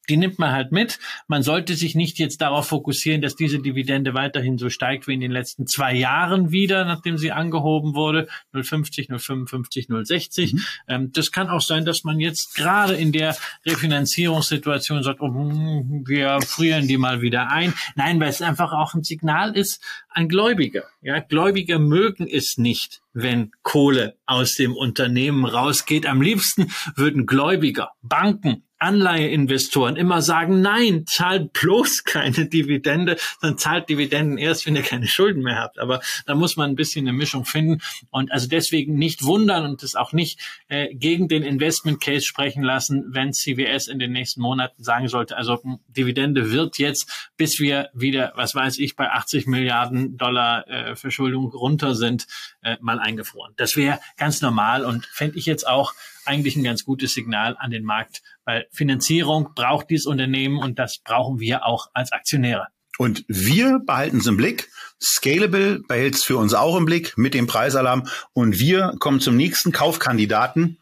die nimmt man halt mit. Man sollte sich nicht jetzt darauf fokussieren, dass diese Dividende weiterhin so steigt wie in den letzten zwei Jahren wieder, nachdem sie angehoben wurde, 0,50, 0,55, 0,60. Mhm. Ähm, das kann auch sein, dass man jetzt gerade in der Refinanzierungssituation sagt, oh, hm, wir frieren die mal wieder ein. Nein, weil es einfach auch ein Signal ist an Gläubiger. Ja, Gläubiger mögen es nicht, wenn Kohle aus dem Unternehmen rausgeht. Am liebsten würden Gläubiger, Banken, Anleiheinvestoren immer sagen, nein, zahlt bloß keine Dividende, dann zahlt Dividenden erst, wenn ihr keine Schulden mehr habt. Aber da muss man ein bisschen eine Mischung finden und also deswegen nicht wundern und es auch nicht äh, gegen den Investment Case sprechen lassen, wenn CWS in den nächsten Monaten sagen sollte, also Dividende wird jetzt, bis wir wieder, was weiß ich, bei 80 Milliarden Dollar äh, Verschuldung runter sind, äh, mal eingefroren. Das wäre ganz normal und fände ich jetzt auch eigentlich ein ganz gutes Signal an den Markt, weil Finanzierung braucht dieses Unternehmen und das brauchen wir auch als Aktionäre. Und wir behalten es im Blick. Scalable behält es für uns auch im Blick mit dem Preisalarm. Und wir kommen zum nächsten Kaufkandidaten.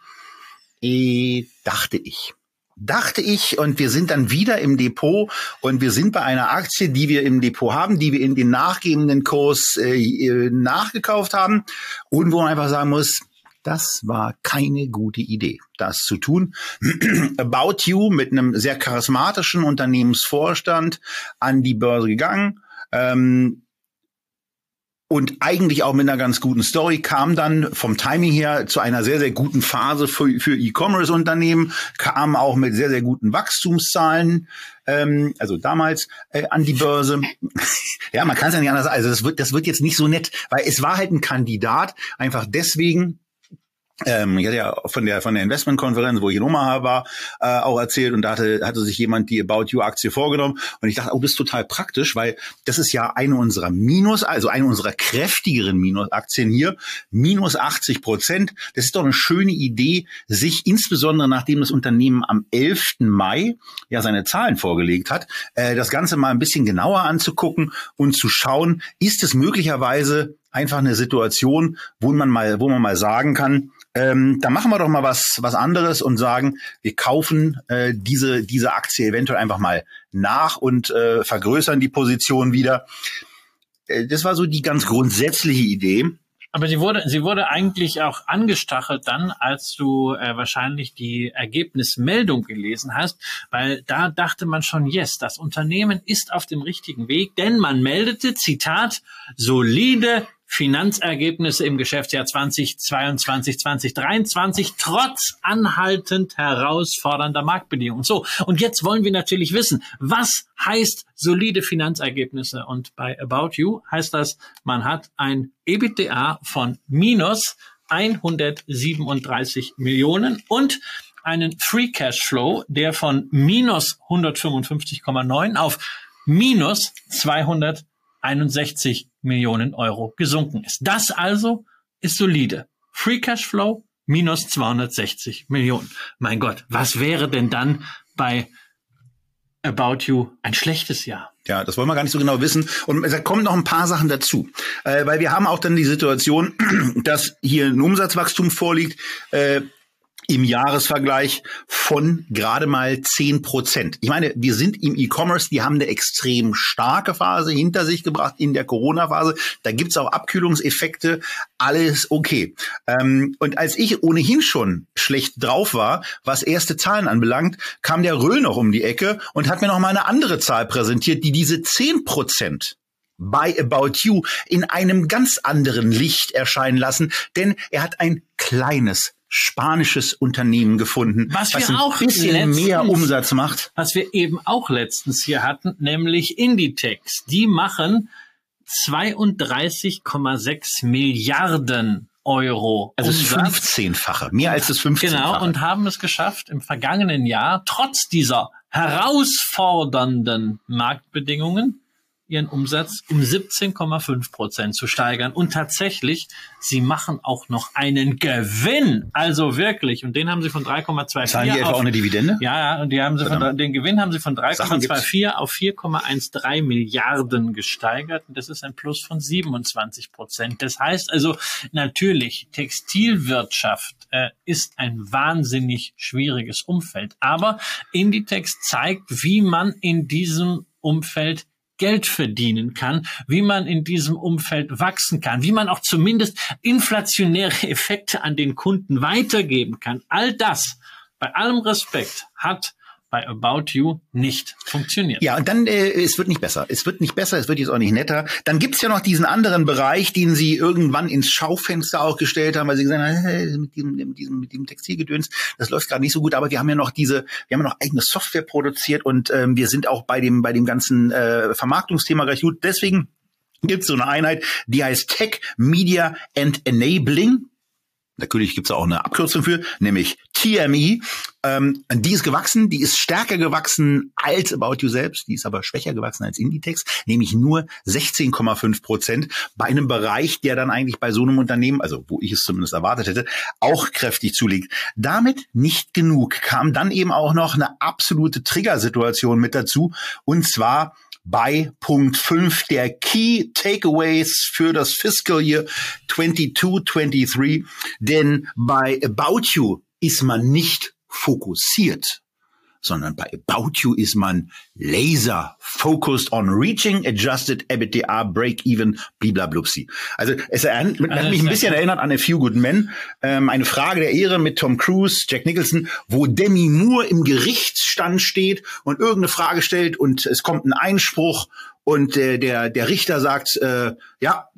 E, dachte ich. Dachte ich, und wir sind dann wieder im Depot und wir sind bei einer Aktie, die wir im Depot haben, die wir in den nachgebenden Kurs äh, nachgekauft haben und wo man einfach sagen muss, das war keine gute Idee, das zu tun. About You mit einem sehr charismatischen Unternehmensvorstand an die Börse gegangen. Ähm, und eigentlich auch mit einer ganz guten Story kam dann vom Timing her zu einer sehr, sehr guten Phase für, für E-Commerce-Unternehmen, kam auch mit sehr, sehr guten Wachstumszahlen, ähm, also damals äh, an die Börse. ja, man kann es ja nicht anders sagen. Also das wird, das wird jetzt nicht so nett, weil es war halt ein Kandidat, einfach deswegen, ähm, ich hatte ja von der von der Investmentkonferenz, wo ich in Omaha war, äh, auch erzählt und da hatte, hatte sich jemand die About You Aktie vorgenommen und ich dachte, oh, das ist total praktisch, weil das ist ja eine unserer Minus, also eine unserer kräftigeren Minusaktien hier, minus 80 Prozent. Das ist doch eine schöne Idee, sich insbesondere nachdem das Unternehmen am 11. Mai ja seine Zahlen vorgelegt hat, äh, das Ganze mal ein bisschen genauer anzugucken und zu schauen, ist es möglicherweise einfach eine Situation, wo man mal, wo man mal sagen kann, ähm, da machen wir doch mal was, was anderes und sagen, wir kaufen äh, diese, diese Aktie eventuell einfach mal nach und äh, vergrößern die Position wieder. Äh, das war so die ganz grundsätzliche Idee. Aber sie wurde, sie wurde eigentlich auch angestachelt dann, als du äh, wahrscheinlich die Ergebnismeldung gelesen hast, weil da dachte man schon, yes, das Unternehmen ist auf dem richtigen Weg, denn man meldete, Zitat, solide Finanzergebnisse im Geschäftsjahr 2022, 2023 trotz anhaltend herausfordernder Marktbedingungen. So, und jetzt wollen wir natürlich wissen, was heißt solide Finanzergebnisse? Und bei About You heißt das, man hat ein EBITDA von minus 137 Millionen und einen Free Cash Flow, der von minus 155,9 auf minus 261 Millionen Euro gesunken ist. Das also ist solide. Free Cash Flow minus 260 Millionen. Mein Gott, was wäre denn dann bei About You ein schlechtes Jahr? Ja, das wollen wir gar nicht so genau wissen. Und da kommen noch ein paar Sachen dazu. Äh, weil wir haben auch dann die Situation, dass hier ein Umsatzwachstum vorliegt, äh, im Jahresvergleich von gerade mal zehn Prozent. Ich meine, wir sind im E-Commerce, die haben eine extrem starke Phase hinter sich gebracht in der Corona-Phase. Da gibt's auch Abkühlungseffekte, alles okay. Ähm, und als ich ohnehin schon schlecht drauf war, was erste Zahlen anbelangt, kam der Röhl noch um die Ecke und hat mir noch mal eine andere Zahl präsentiert, die diese zehn Prozent bei About You in einem ganz anderen Licht erscheinen lassen, denn er hat ein kleines spanisches Unternehmen gefunden, was, was ein auch bisschen letztens, mehr Umsatz macht. Was wir eben auch letztens hier hatten, nämlich Inditex. Die machen 32,6 Milliarden Euro. Also das 15-fache, mehr als das 15-fache. Genau, und haben es geschafft, im vergangenen Jahr, trotz dieser herausfordernden Marktbedingungen, ihren Umsatz um 17,5 Prozent zu steigern. Und tatsächlich, sie machen auch noch einen Gewinn. Also wirklich. Und den haben sie von 3,24 Zahlen die etwa auch eine Dividende? Ja, ja. Und die haben sie von, den Gewinn haben sie von 3,24 auf 4,13 Milliarden gesteigert. Und das ist ein Plus von 27 Prozent. Das heißt also, natürlich, Textilwirtschaft äh, ist ein wahnsinnig schwieriges Umfeld. Aber Inditex zeigt, wie man in diesem Umfeld Geld verdienen kann, wie man in diesem Umfeld wachsen kann, wie man auch zumindest inflationäre Effekte an den Kunden weitergeben kann. All das, bei allem Respekt, hat bei About You nicht funktioniert. Ja, und dann, äh, es wird nicht besser. Es wird nicht besser, es wird jetzt auch nicht netter. Dann gibt's ja noch diesen anderen Bereich, den sie irgendwann ins Schaufenster auch gestellt haben, weil sie gesagt haben, hey, mit, diesem, mit, diesem, mit diesem Textilgedöns, das läuft gerade nicht so gut, aber wir haben ja noch diese, wir haben ja noch eigene Software produziert und ähm, wir sind auch bei dem, bei dem ganzen äh, Vermarktungsthema recht gut. Deswegen gibt's so eine Einheit, die heißt Tech, Media and Enabling. Natürlich gibt's auch eine Abkürzung für, nämlich TME. Ähm, die ist gewachsen, die ist stärker gewachsen als About You selbst, die ist aber schwächer gewachsen als Inditex, nämlich nur 16,5 Prozent bei einem Bereich, der dann eigentlich bei so einem Unternehmen, also wo ich es zumindest erwartet hätte, auch kräftig zulegt. Damit nicht genug, kam dann eben auch noch eine absolute Triggersituation mit dazu und zwar bei Punkt 5 der Key Takeaways für das Fiscal Year 22-23. Denn bei About You ist man nicht fokussiert, sondern bei About You ist man laser focused on reaching adjusted EBITDA break even bliblablupsi. Also es hat mich ein bisschen erinnert an A Few Good Men, ähm, eine Frage der Ehre mit Tom Cruise, Jack Nicholson, wo Demi Moore im Gerichtsstand steht und irgendeine Frage stellt und es kommt ein Einspruch und äh, der der Richter sagt, äh, ja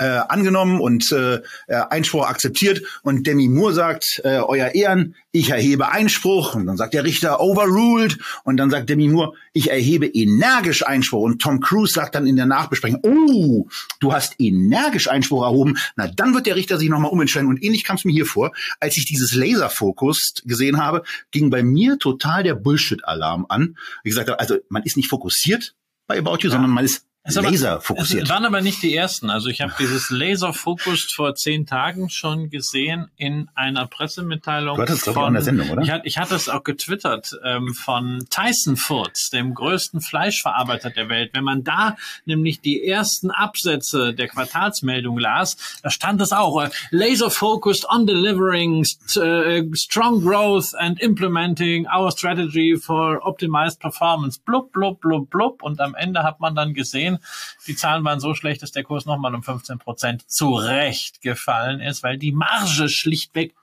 äh, angenommen und äh, Einspruch akzeptiert. Und Demi Moore sagt, äh, Euer Ehren, ich erhebe Einspruch. Und dann sagt der Richter overruled. Und dann sagt Demi Moore, ich erhebe energisch Einspruch. Und Tom Cruise sagt dann in der Nachbesprechung, oh, du hast energisch Einspruch erhoben, na dann wird der Richter sich nochmal umentscheiden. Und ähnlich kam es mir hier vor, als ich dieses Laserfokus gesehen habe, ging bei mir total der Bullshit-Alarm an. Wie gesagt, also man ist nicht fokussiert bei About You, ja. sondern man ist Laser fokussiert. Es waren aber nicht die ersten. Also ich habe dieses Laser Focused vor zehn Tagen schon gesehen in einer Pressemitteilung. Du hattest von, in der Sendung, oder? Ich, hatte, ich hatte es auch getwittert ähm, von Tyson Foods, dem größten Fleischverarbeiter der Welt. Wenn man da nämlich die ersten Absätze der Quartalsmeldung las, da stand es auch äh, Laser Focused on delivering uh, strong growth and implementing our strategy for optimized performance. Blub blub blub blub. Und am Ende hat man dann gesehen gesehen. Die Zahlen waren so schlecht, dass der Kurs nochmal um 15 Prozent zurecht gefallen ist, weil die Marge schlichtweg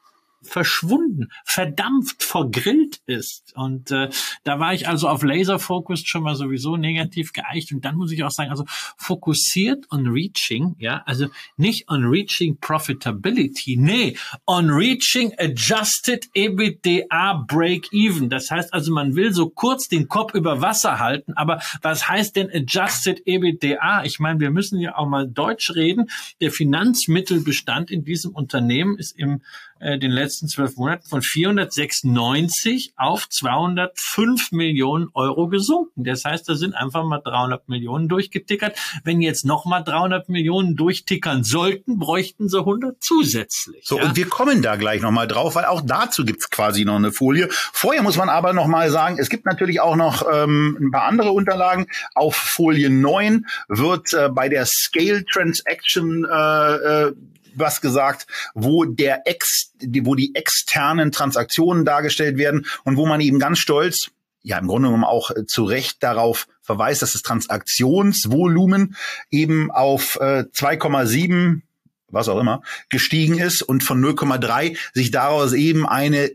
verschwunden, verdampft, vergrillt ist. Und äh, da war ich also auf Laser Focused schon mal sowieso negativ geeicht. Und dann muss ich auch sagen, also fokussiert on reaching, ja, also nicht on reaching profitability, nee, on reaching adjusted EBITDA break even. Das heißt also, man will so kurz den Kopf über Wasser halten, aber was heißt denn adjusted EBITDA? Ich meine, wir müssen ja auch mal Deutsch reden. Der Finanzmittelbestand in diesem Unternehmen ist im äh, den letzten zwölf Monaten von 496 auf 205 Millionen Euro gesunken. Das heißt, da sind einfach mal 300 Millionen durchgetickert. Wenn jetzt noch mal 300 Millionen durchtickern sollten, bräuchten sie 100 zusätzlich. So, ja? und wir kommen da gleich noch mal drauf, weil auch dazu gibt's quasi noch eine Folie. Vorher muss man aber noch mal sagen, es gibt natürlich auch noch ähm, ein paar andere Unterlagen. Auf Folie 9 wird äh, bei der Scale Transaction äh, äh, was gesagt, wo der ex, wo die externen Transaktionen dargestellt werden und wo man eben ganz stolz ja im Grunde genommen auch äh, zu Recht darauf verweist, dass das Transaktionsvolumen eben auf äh, 2,7 was auch immer gestiegen ist und von 0,3 sich daraus eben eine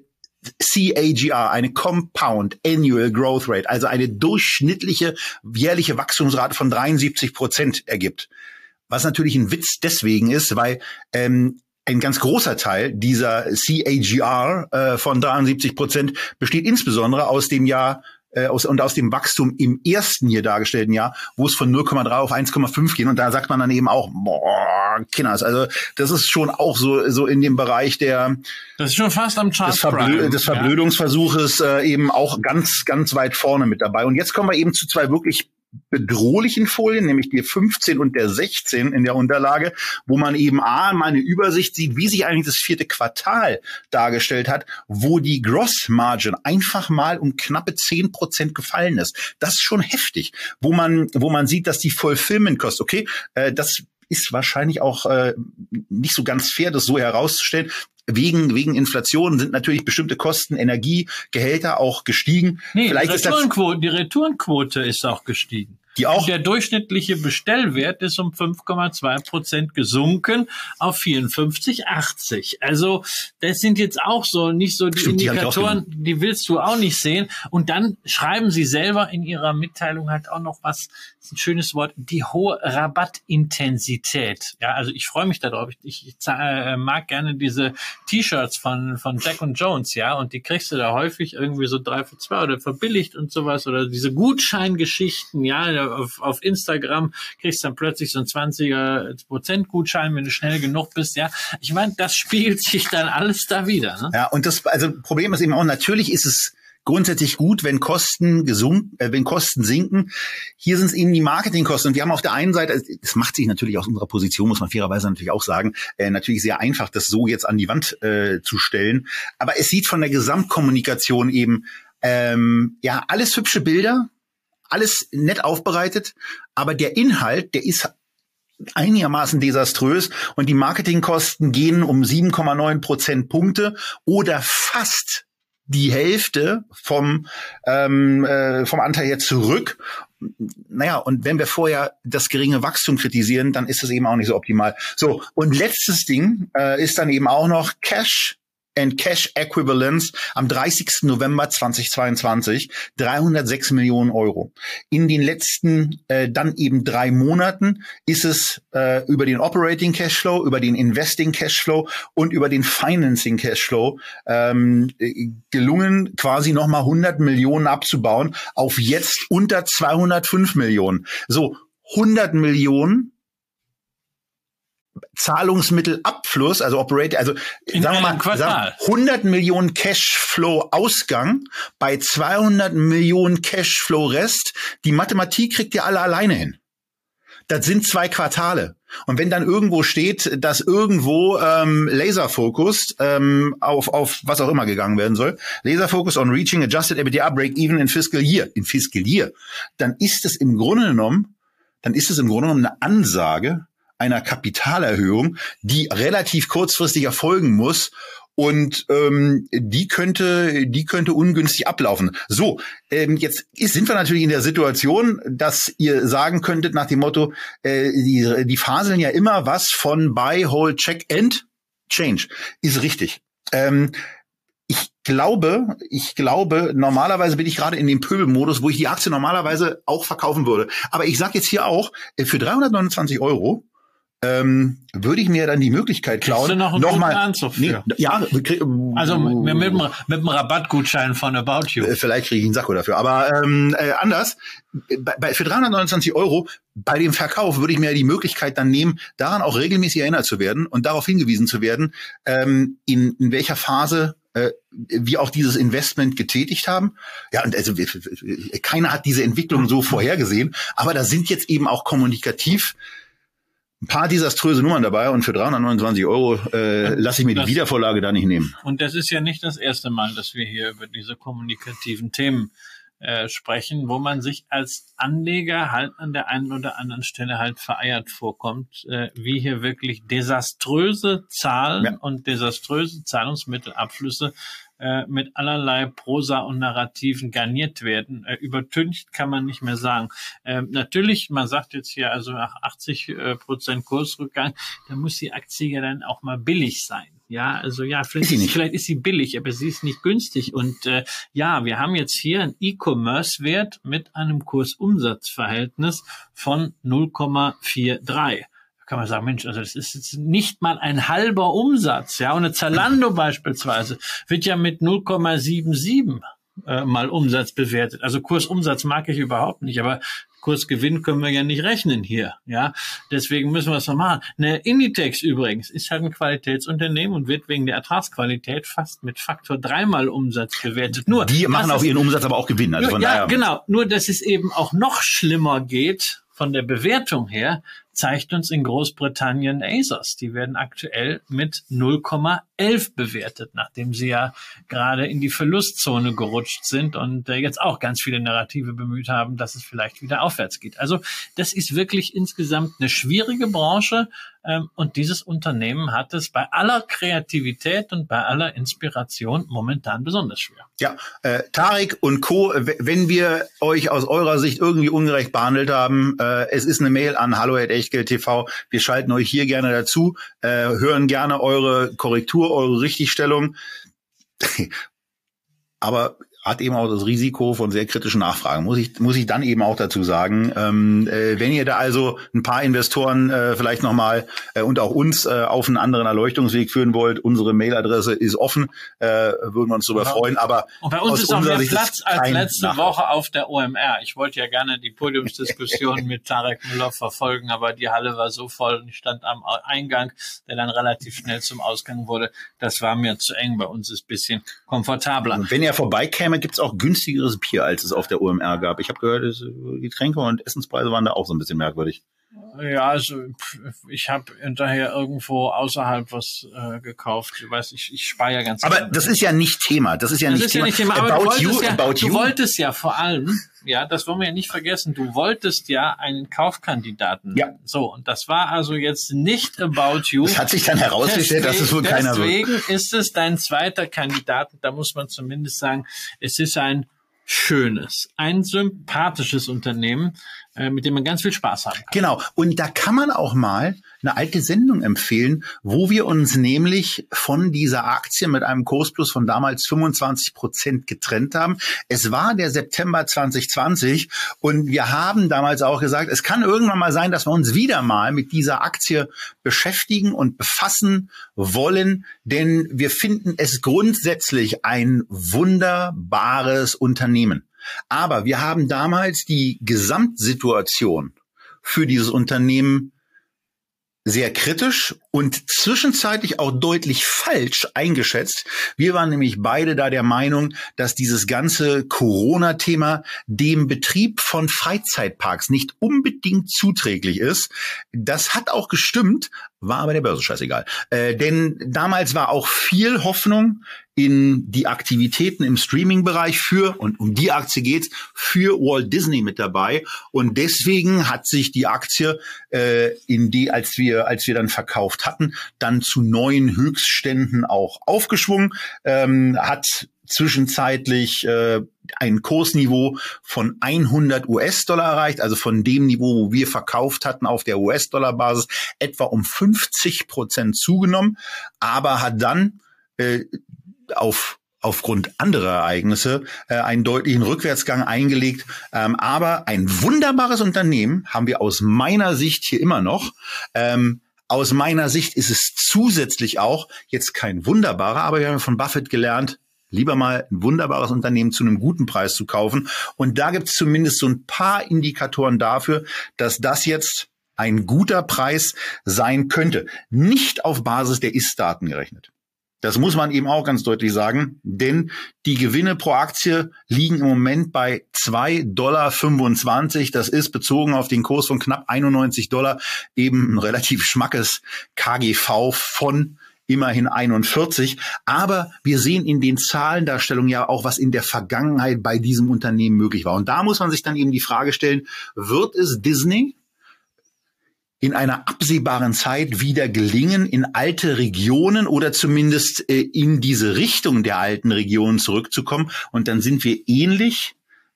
CAGR, eine Compound Annual Growth Rate, also eine durchschnittliche jährliche Wachstumsrate von 73 Prozent ergibt. Was natürlich ein Witz deswegen ist, weil ähm, ein ganz großer Teil dieser CAGR äh, von 73 Prozent besteht insbesondere aus dem Jahr äh, aus, und aus dem Wachstum im ersten hier dargestellten Jahr, wo es von 0,3 auf 1,5 geht. Und da sagt man dann eben auch, boah, Kinders, also das ist schon auch so, so in dem Bereich der das ist schon fast am Chart des, Verblö des Verblödungsversuches äh, eben auch ganz, ganz weit vorne mit dabei. Und jetzt kommen wir eben zu zwei wirklich bedrohlichen Folien, nämlich die 15 und der 16 in der Unterlage, wo man eben A, mal eine Übersicht sieht, wie sich eigentlich das vierte Quartal dargestellt hat, wo die Gross Margin einfach mal um knappe 10 Prozent gefallen ist. Das ist schon heftig, wo man, wo man sieht, dass die Fulfillment Cost, okay, äh, das ist wahrscheinlich auch äh, nicht so ganz fair, das so herauszustellen wegen, wegen Inflation sind natürlich bestimmte Kosten, Energie, Gehälter auch gestiegen. Nee, Vielleicht die, Retourenquote, die Retourenquote ist auch gestiegen. Die auch der durchschnittliche Bestellwert ist um 5,2 Prozent gesunken auf 54,80. Also das sind jetzt auch so nicht so die Stimmt, Indikatoren, die, die, willst du auch nicht sehen. Und dann schreiben sie selber in ihrer Mitteilung halt auch noch was, ein schönes Wort, die hohe Rabattintensität. Ja, also ich freue mich darauf. Ich, ich äh, mag gerne diese T-Shirts von von Jack und Jones, ja, und die kriegst du da häufig irgendwie so drei für zwei oder verbilligt und sowas oder diese Gutscheingeschichten, ja auf, auf Instagram kriegst dann plötzlich so ein 20er Prozent Gutschein, wenn du schnell genug bist. Ja, ich meine, das spiegelt sich dann alles da wieder. Ne? Ja, und das also Problem ist eben auch, natürlich ist es grundsätzlich gut, wenn Kosten gesunken, äh, wenn Kosten sinken. Hier sind es eben die Marketingkosten. Und wir haben auf der einen Seite, es macht sich natürlich aus unserer Position, muss man fairerweise natürlich auch sagen, äh, natürlich sehr einfach, das so jetzt an die Wand äh, zu stellen. Aber es sieht von der Gesamtkommunikation eben ähm, ja alles hübsche Bilder, alles nett aufbereitet, aber der Inhalt, der ist einigermaßen desaströs und die Marketingkosten gehen um 7,9 Prozentpunkte oder fast die Hälfte vom, ähm, äh, vom Anteil her zurück. Naja, und wenn wir vorher das geringe Wachstum kritisieren, dann ist es eben auch nicht so optimal. So, und letztes Ding äh, ist dann eben auch noch Cash and Cash Equivalents am 30. November 2022 306 Millionen Euro. In den letzten äh, dann eben drei Monaten ist es äh, über den Operating Cashflow, über den Investing Cashflow und über den Financing Cashflow ähm, gelungen, quasi nochmal 100 Millionen abzubauen auf jetzt unter 205 Millionen. So 100 Millionen Zahlungsmittelabfluss, also Operator, also In sagen wir mal sagen, 100 Millionen Cashflow Ausgang bei 200 Millionen Cashflow Rest. Die Mathematik kriegt ihr alle alleine hin. Das sind zwei Quartale. Und wenn dann irgendwo steht, dass irgendwo ähm, Laserfocus ähm, auf, auf was auch immer gegangen werden soll, Laserfocus on reaching adjusted EBITDA break even in fiscal year, in fiscal year, dann ist es im Grunde genommen, dann ist es im Grunde genommen eine Ansage einer Kapitalerhöhung, die relativ kurzfristig erfolgen muss und ähm, die könnte, die könnte ungünstig ablaufen. So, ähm, jetzt ist, sind wir natürlich in der Situation, dass ihr sagen könntet nach dem Motto, äh, die, die faseln ja immer was von Buy, Hold, Check, End, Change. Ist richtig. Ähm, ich glaube, ich glaube, normalerweise bin ich gerade in dem Pöbelmodus, wo ich die Aktie normalerweise auch verkaufen würde. Aber ich sage jetzt hier auch, äh, für 329 Euro ähm, würde ich mir dann die Möglichkeit klauen, du noch einen nochmal, Anzug für? nee, ja, Also mit, mit, dem- mit dem Rabattgutschein von About You. Äh, Vielleicht kriege ich einen Sakko dafür. Aber ähm, äh, anders, bei, bei, für 329 Euro bei dem Verkauf würde ich mir die Möglichkeit dann nehmen, daran auch regelmäßig erinnert zu werden und darauf hingewiesen zu werden, ähm, in, in welcher Phase äh, wir auch dieses Investment getätigt haben. Ja, und also keiner hat diese Entwicklung so vorhergesehen, aber da sind jetzt eben auch kommunikativ ein paar desaströse Nummern dabei und für 329 Euro äh, lasse ich mir die Das- Wiedervorlage da nicht nehmen. Und das ist ja nicht das erste Mal, dass wir hier über diese kommunikativen Themen äh, sprechen, wo man sich als Anleger halt an der einen oder anderen Stelle halt vereiert vorkommt, äh, wie hier wirklich desaströse Zahlen Ja. und desaströse Zahlungsmittelabflüsse äh, mit allerlei Prosa und Narrativen garniert werden. Äh, übertüncht kann man nicht mehr sagen. Ähm, natürlich, man sagt jetzt hier also nach 80 äh, Prozent Kursrückgang, da muss die Aktie ja dann auch mal billig sein. Ja, also ja, vielleicht Ist sie ist, vielleicht ist sie billig, aber sie ist nicht günstig. Und äh, ja, wir haben jetzt hier einen E-Commerce-Wert mit einem Kursumsatzverhältnis von 0,43. Kann man sagen, Mensch, also das ist jetzt nicht mal ein halber Umsatz. Ja, und eine Zalando beispielsweise wird ja mit 0,77 äh, mal Umsatz bewertet. Also Kursumsatz mag ich überhaupt nicht, aber Kursgewinn können wir ja nicht rechnen hier. Ja, deswegen müssen wir es noch machen. Eine Inditex übrigens ist halt ein Qualitätsunternehmen und wird wegen der Ertragsqualität fast mit Faktor dreimal Umsatz bewertet. Nur Die machen auf ihren Umsatz aber auch Gewinn. Also nur, von ja, daher. genau. Nur, dass es eben auch noch schlimmer geht von der Bewertung her, zeigt uns in Großbritannien ASOS. Die werden aktuell mit 0,11 bewertet, nachdem sie ja gerade in die Verlustzone gerutscht sind und äh, jetzt auch ganz viele Narrative bemüht haben, dass es vielleicht wieder aufwärts geht. Also das ist wirklich insgesamt eine schwierige Branche und dieses Unternehmen hat es bei aller Kreativität und bei aller Inspiration momentan besonders schwer. Ja, äh, Tarek und Co., wenn wir euch aus eurer Sicht irgendwie ungerecht behandelt haben, äh, es ist eine Mail an hallo@echtgeld.tv. Wir schalten euch hier gerne dazu, äh, hören gerne eure Korrektur, eure Richtigstellung. Aber hat eben auch das Risiko von sehr kritischen Nachfragen. Muss ich, muss ich dann eben auch dazu sagen. Ähm, äh, wenn ihr da also ein paar Investoren äh, vielleicht nochmal äh, und auch uns äh, auf einen anderen Erleuchtungsweg führen wollt, unsere Mailadresse ist offen, äh, würden wir uns darüber Genau. freuen. Aber Und bei uns ist auch mehr Sicht Platz als letzte Nachteil. Woche auf der OMR. Ich wollte ja gerne die Podiumsdiskussion mit Tarek Müller verfolgen, aber die Halle war so voll und ich stand am Eingang, der dann relativ schnell zum Ausgang wurde. Das war mir zu eng. Bei uns ist ein bisschen komfortabler. Und wenn er vorbeikäme, gibt's auch günstigeres Bier, als es auf der OMR gab. Ich habe gehört, es, Getränke und Essenspreise waren da auch so ein bisschen merkwürdig. Ja, also ich habe hinterher irgendwo außerhalb was äh, gekauft. Ich weiß, ich, ich spare ja ganz Aber gerne. das ist ja nicht Thema. Das ist ja Das nicht ist Thema. ja nicht Thema, aber about du you, wolltest, ja, about du you. wolltest ja vor allem, ja, das wollen wir ja nicht vergessen, du wolltest ja einen Kaufkandidaten. Ja. So, und das war also jetzt nicht About You. Es hat sich dann herausgestellt, dass es wohl keiner wird. Deswegen ist es dein zweiter Kandidat. Da muss man zumindest sagen, es ist ein schönes, ein sympathisches Unternehmen, äh, mit dem man ganz viel Spaß kann. Genau. Und da kann man auch mal eine alte Sendung empfehlen, wo wir uns nämlich von dieser Aktie mit einem Kursplus von damals 25 Prozent getrennt haben. Es war der September 2020 und wir haben damals auch gesagt, es kann irgendwann mal sein, dass wir uns wieder mal mit dieser Aktie beschäftigen und befassen wollen, denn wir finden es grundsätzlich ein wunderbares Unternehmen. Aber wir haben damals die Gesamtsituation für dieses Unternehmen sehr kritisch und zwischenzeitlich auch deutlich falsch eingeschätzt. Wir waren nämlich beide da der Meinung, dass dieses ganze Corona-Thema dem Betrieb von Freizeitparks nicht unbedingt zuträglich ist. Das hat auch gestimmt, war aber der Börse scheißegal. Äh, denn damals war auch viel Hoffnung in die Aktivitäten im Streaming-Bereich für, und um die Aktie geht's, für Walt Disney mit dabei. Und deswegen hat sich die Aktie, äh, in die, als wir, als wir dann verkauft hatten, dann zu neuen Höchstständen auch aufgeschwungen, ähm, hat zwischenzeitlich äh, ein Kursniveau von 100 US-Dollar erreicht, also von dem Niveau, wo wir verkauft hatten auf der US-Dollar-Basis, etwa um 50 Prozent zugenommen, aber hat dann äh, auf aufgrund anderer Ereignisse äh, einen deutlichen Rückwärtsgang eingelegt. Ähm, aber ein wunderbares Unternehmen haben wir aus meiner Sicht hier immer noch. Ähm, aus meiner Sicht ist es zusätzlich auch jetzt kein wunderbarer, aber wir haben von Buffett gelernt, lieber mal ein wunderbares Unternehmen zu einem guten Preis zu kaufen. Und da gibt es zumindest so ein paar Indikatoren dafür, dass das jetzt ein guter Preis sein könnte. Nicht auf Basis der Ist-Daten gerechnet. Das muss man eben auch ganz deutlich sagen, denn die Gewinne pro Aktie liegen im Moment bei 2,25 Dollar. Das ist bezogen auf den Kurs von knapp 91 Dollar eben ein relativ schmackes KGV von immerhin 41. Aber wir sehen in den Zahlendarstellungen ja auch, was in der Vergangenheit bei diesem Unternehmen möglich war. Und da muss man sich dann eben die Frage stellen, wird es Disney in einer absehbaren Zeit wieder gelingen, in alte Regionen oder zumindest äh, in diese Richtung der alten Regionen zurückzukommen? Und dann sind wir ähnlich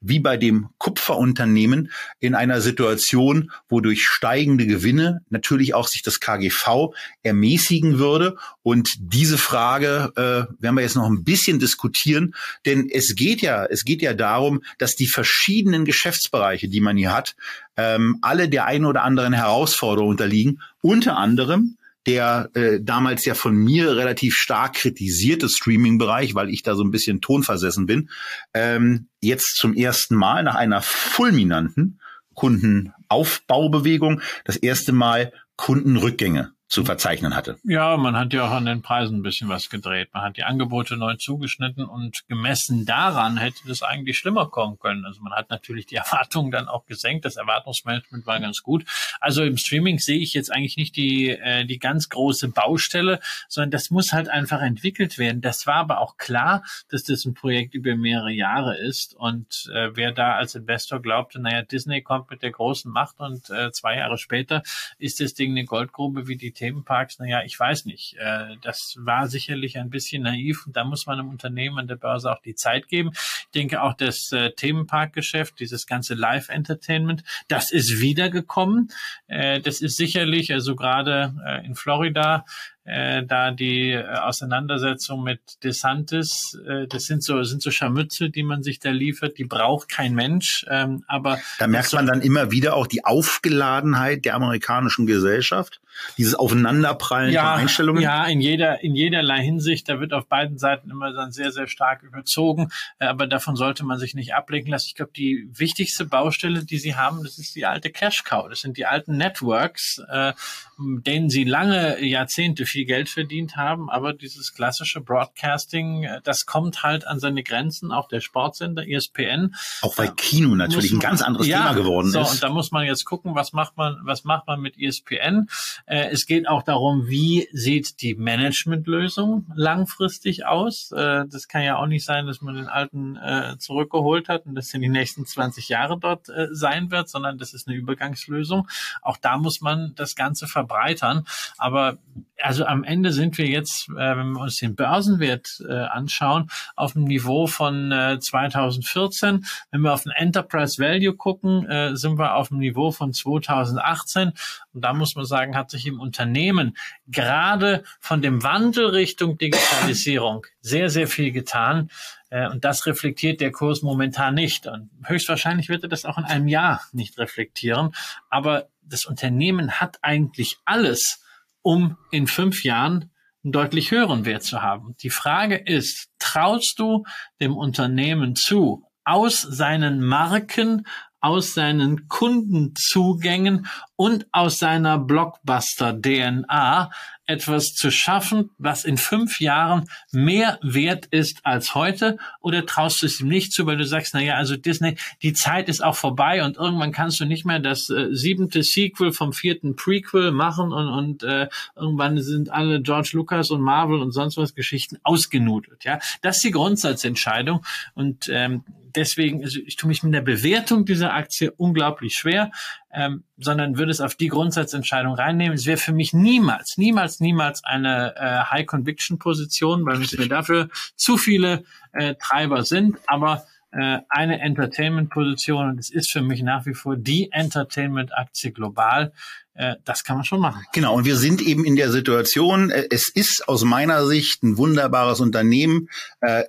wie bei dem Kupferunternehmen in einer Situation, wo durch steigende Gewinne natürlich auch sich das KGV ermäßigen würde. Und diese Frage äh, werden wir jetzt noch ein bisschen diskutieren, denn es geht ja, es geht ja darum, dass die verschiedenen Geschäftsbereiche, die man hier hat, ähm, alle der einen oder anderen Herausforderung unterliegen. Unter anderem der äh, damals ja von mir relativ stark kritisierte Streaming-Bereich, weil ich da so ein bisschen tonversessen bin, ähm, jetzt zum ersten Mal nach einer fulminanten Kundenaufbaubewegung das erste Mal Kundenrückgänge zu verzeichnen hatte. Ja, man hat ja auch an den Preisen ein bisschen was gedreht. Man hat die Angebote neu zugeschnitten und gemessen daran hätte das eigentlich schlimmer kommen können. Also man hat natürlich die Erwartungen dann auch gesenkt. Das Erwartungsmanagement war ganz gut. Also im Streaming sehe ich jetzt eigentlich nicht die, äh, die ganz große Baustelle, sondern das muss halt einfach entwickelt werden. Das war aber auch klar, dass das ein Projekt über mehrere Jahre ist. Und äh, wer da als Investor glaubte, naja, Disney kommt mit der großen Macht und äh, zwei Jahre später ist das Ding eine Goldgrube wie die Themenparks, naja, ich weiß nicht. Äh, das war sicherlich ein bisschen naiv und da muss man einem Unternehmen an der Börse auch die Zeit geben. Ich denke auch das äh, Themenparkgeschäft, dieses ganze Live-Entertainment, das ist wiedergekommen. Äh, das ist sicherlich, also gerade äh, in Florida, äh, da die äh, Auseinandersetzung mit DeSantis, äh, das sind so sind so Scharmützel, die man sich da liefert, die braucht kein Mensch. Ähm, aber da merkt man dann immer wieder auch die Aufgeladenheit der amerikanischen Gesellschaft, dieses Aufeinanderprallen ja, von Einstellungen. Ja, in jeder in jederlei Hinsicht. Da wird auf beiden Seiten immer dann sehr sehr stark überzogen, äh, aber davon sollte man sich nicht ablenken lassen. Ich glaube, die wichtigste Baustelle, die sie haben, das ist die alte Cash Cow. Das sind die alten Networks, äh, denen sie lange Jahrzehnte viel Geld verdient haben, aber dieses klassische Broadcasting, äh, das kommt halt an seine Grenzen, auch der Sportsender ESPN. Auch weil Kino natürlich man, ein ganz anderes ja, Thema geworden so, ist. Und da muss man jetzt gucken, was macht man, was macht man mit ESPN? Äh, es geht auch darum, wie sieht die Managementlösung langfristig aus? Äh, das kann ja auch nicht sein, dass man den alten äh, zurückgeholt hat und das in die nächsten 20 Jahre dort äh, sein wird, sondern das ist eine Übergangslösung. Auch da muss man das Ganze verbreitern. Aber also am Ende sind wir jetzt, äh, wenn wir uns den Börsenwert äh, anschauen, auf dem Niveau von äh, 2014. Wenn wir auf den Enterprise Value gucken, äh, sind wir auf dem Niveau von 2018. Und da muss man sagen, hat sich im Unternehmen gerade von dem Wandel Richtung Digitalisierung sehr, sehr viel getan. Äh, und das reflektiert der Kurs momentan nicht. Und höchstwahrscheinlich wird er das auch in einem Jahr nicht reflektieren. Aber das Unternehmen hat eigentlich alles, um in fünf Jahren einen deutlich höheren Wert zu haben. Die Frage ist, traust du dem Unternehmen zu, aus seinen Marken, aus seinen Kundenzugängen und aus seiner Blockbuster-DNA etwas zu schaffen, was in fünf Jahren mehr wert ist als heute? Oder traust du es ihm nicht zu, weil du sagst, na ja, also Disney, die Zeit ist auch vorbei und irgendwann kannst du nicht mehr das äh, siebente Sequel vom vierten Prequel machen und, und äh, irgendwann sind alle George Lucas und Marvel und sonst was Geschichten ausgenudelt. Ja, das ist die Grundsatzentscheidung und ähm, deswegen, also ich tue mich mit der Bewertung dieser Aktie unglaublich schwer, ähm, sondern würde es auf die Grundsatzentscheidung reinnehmen. Es wäre für mich niemals, niemals, niemals eine äh, High-Conviction-Position, weil es mir dafür zu viele äh, Treiber sind, aber äh, eine Entertainment-Position und es ist für mich nach wie vor die Entertainment-Aktie global. Äh, das kann man schon machen. Genau, und wir sind eben in der Situation, äh, es ist aus meiner Sicht ein wunderbares Unternehmen. Äh,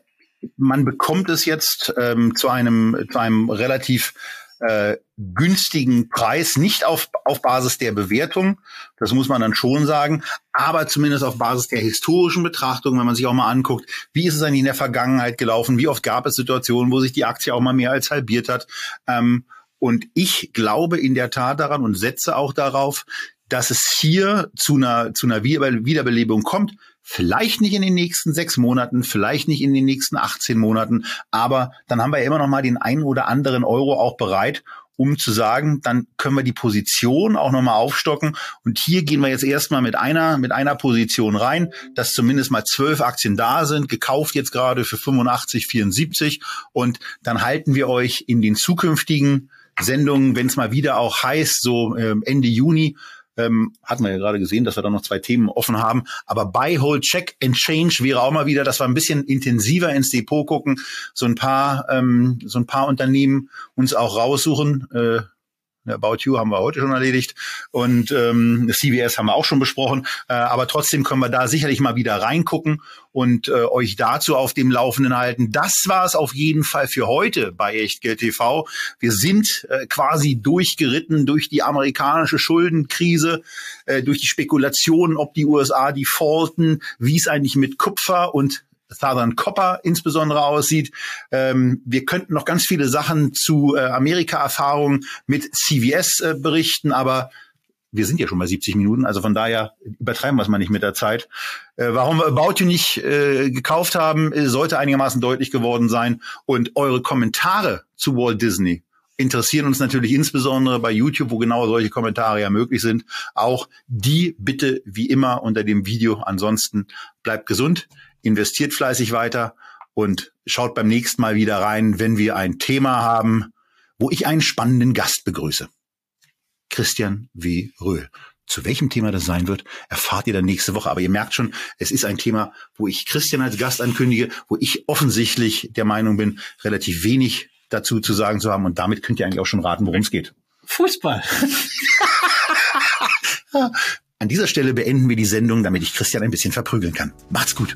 man bekommt es jetzt ähm, zu einem zu einem relativ äh, günstigen Preis, nicht auf, auf Basis der Bewertung, das muss man dann schon sagen, aber zumindest auf Basis der historischen Betrachtung, wenn man sich auch mal anguckt, wie ist es eigentlich in der Vergangenheit gelaufen, wie oft gab es Situationen, wo sich die Aktie auch mal mehr als halbiert hat. Ähm, und ich glaube in der Tat daran und setze auch darauf, dass es hier zu einer, zu einer Wiederbelebung kommt. Vielleicht nicht in den nächsten sechs Monaten, vielleicht nicht in den nächsten 18 Monaten, aber dann haben wir immer noch mal den einen oder anderen Euro auch bereit, um zu sagen, dann können wir die Position auch nochmal aufstocken. Und hier gehen wir jetzt erstmal mit einer, mit einer Position rein, dass zumindest mal zwölf Aktien da sind, gekauft jetzt gerade für 85, 74. Und dann halten wir euch in den zukünftigen Sendungen, wenn es mal wieder auch heißt, so äh, Ende Juni, ähm, hatten wir ja gerade gesehen, dass wir da noch zwei Themen offen haben. Aber Buy, Hold, Check and Change wäre auch mal wieder, dass wir ein bisschen intensiver ins Depot gucken, so ein paar, ähm, so ein paar Unternehmen uns auch raussuchen. Äh, About You haben wir heute schon erledigt und ähm, CVS haben wir auch schon besprochen. Äh, aber trotzdem können wir da sicherlich mal wieder reingucken und äh, euch dazu auf dem Laufenden halten. Das war es auf jeden Fall für heute bei Echtgeld TV. Wir sind äh, quasi durchgeritten durch die amerikanische Schuldenkrise, äh, durch die Spekulationen, ob die USA defaulten, wie es eigentlich mit Kupfer und Southern Copper insbesondere aussieht. Ähm, wir könnten noch ganz viele Sachen zu äh, Amerika-Erfahrungen mit CVS äh, berichten, aber wir sind ja schon bei 70 Minuten, also von daher übertreiben wir es mal nicht mit der Zeit. Äh, warum wir About You nicht äh, gekauft haben, äh, sollte einigermaßen deutlich geworden sein. Und eure Kommentare zu Walt Disney interessieren uns natürlich insbesondere bei YouTube, wo genau solche Kommentare ja möglich sind. Auch die bitte wie immer unter dem Video. Ansonsten bleibt gesund investiert fleißig weiter und schaut beim nächsten Mal wieder rein, wenn wir ein Thema haben, wo ich einen spannenden Gast begrüße. Christian W. Röhl. Zu welchem Thema das sein wird, erfahrt ihr dann nächste Woche. Aber ihr merkt schon, es ist ein Thema, wo ich Christian als Gast ankündige, wo ich offensichtlich der Meinung bin, relativ wenig dazu zu sagen zu haben. Und damit könnt ihr eigentlich auch schon raten, worum es geht. Fußball. An dieser Stelle beenden wir die Sendung, damit ich Christian ein bisschen verprügeln kann. Macht's gut.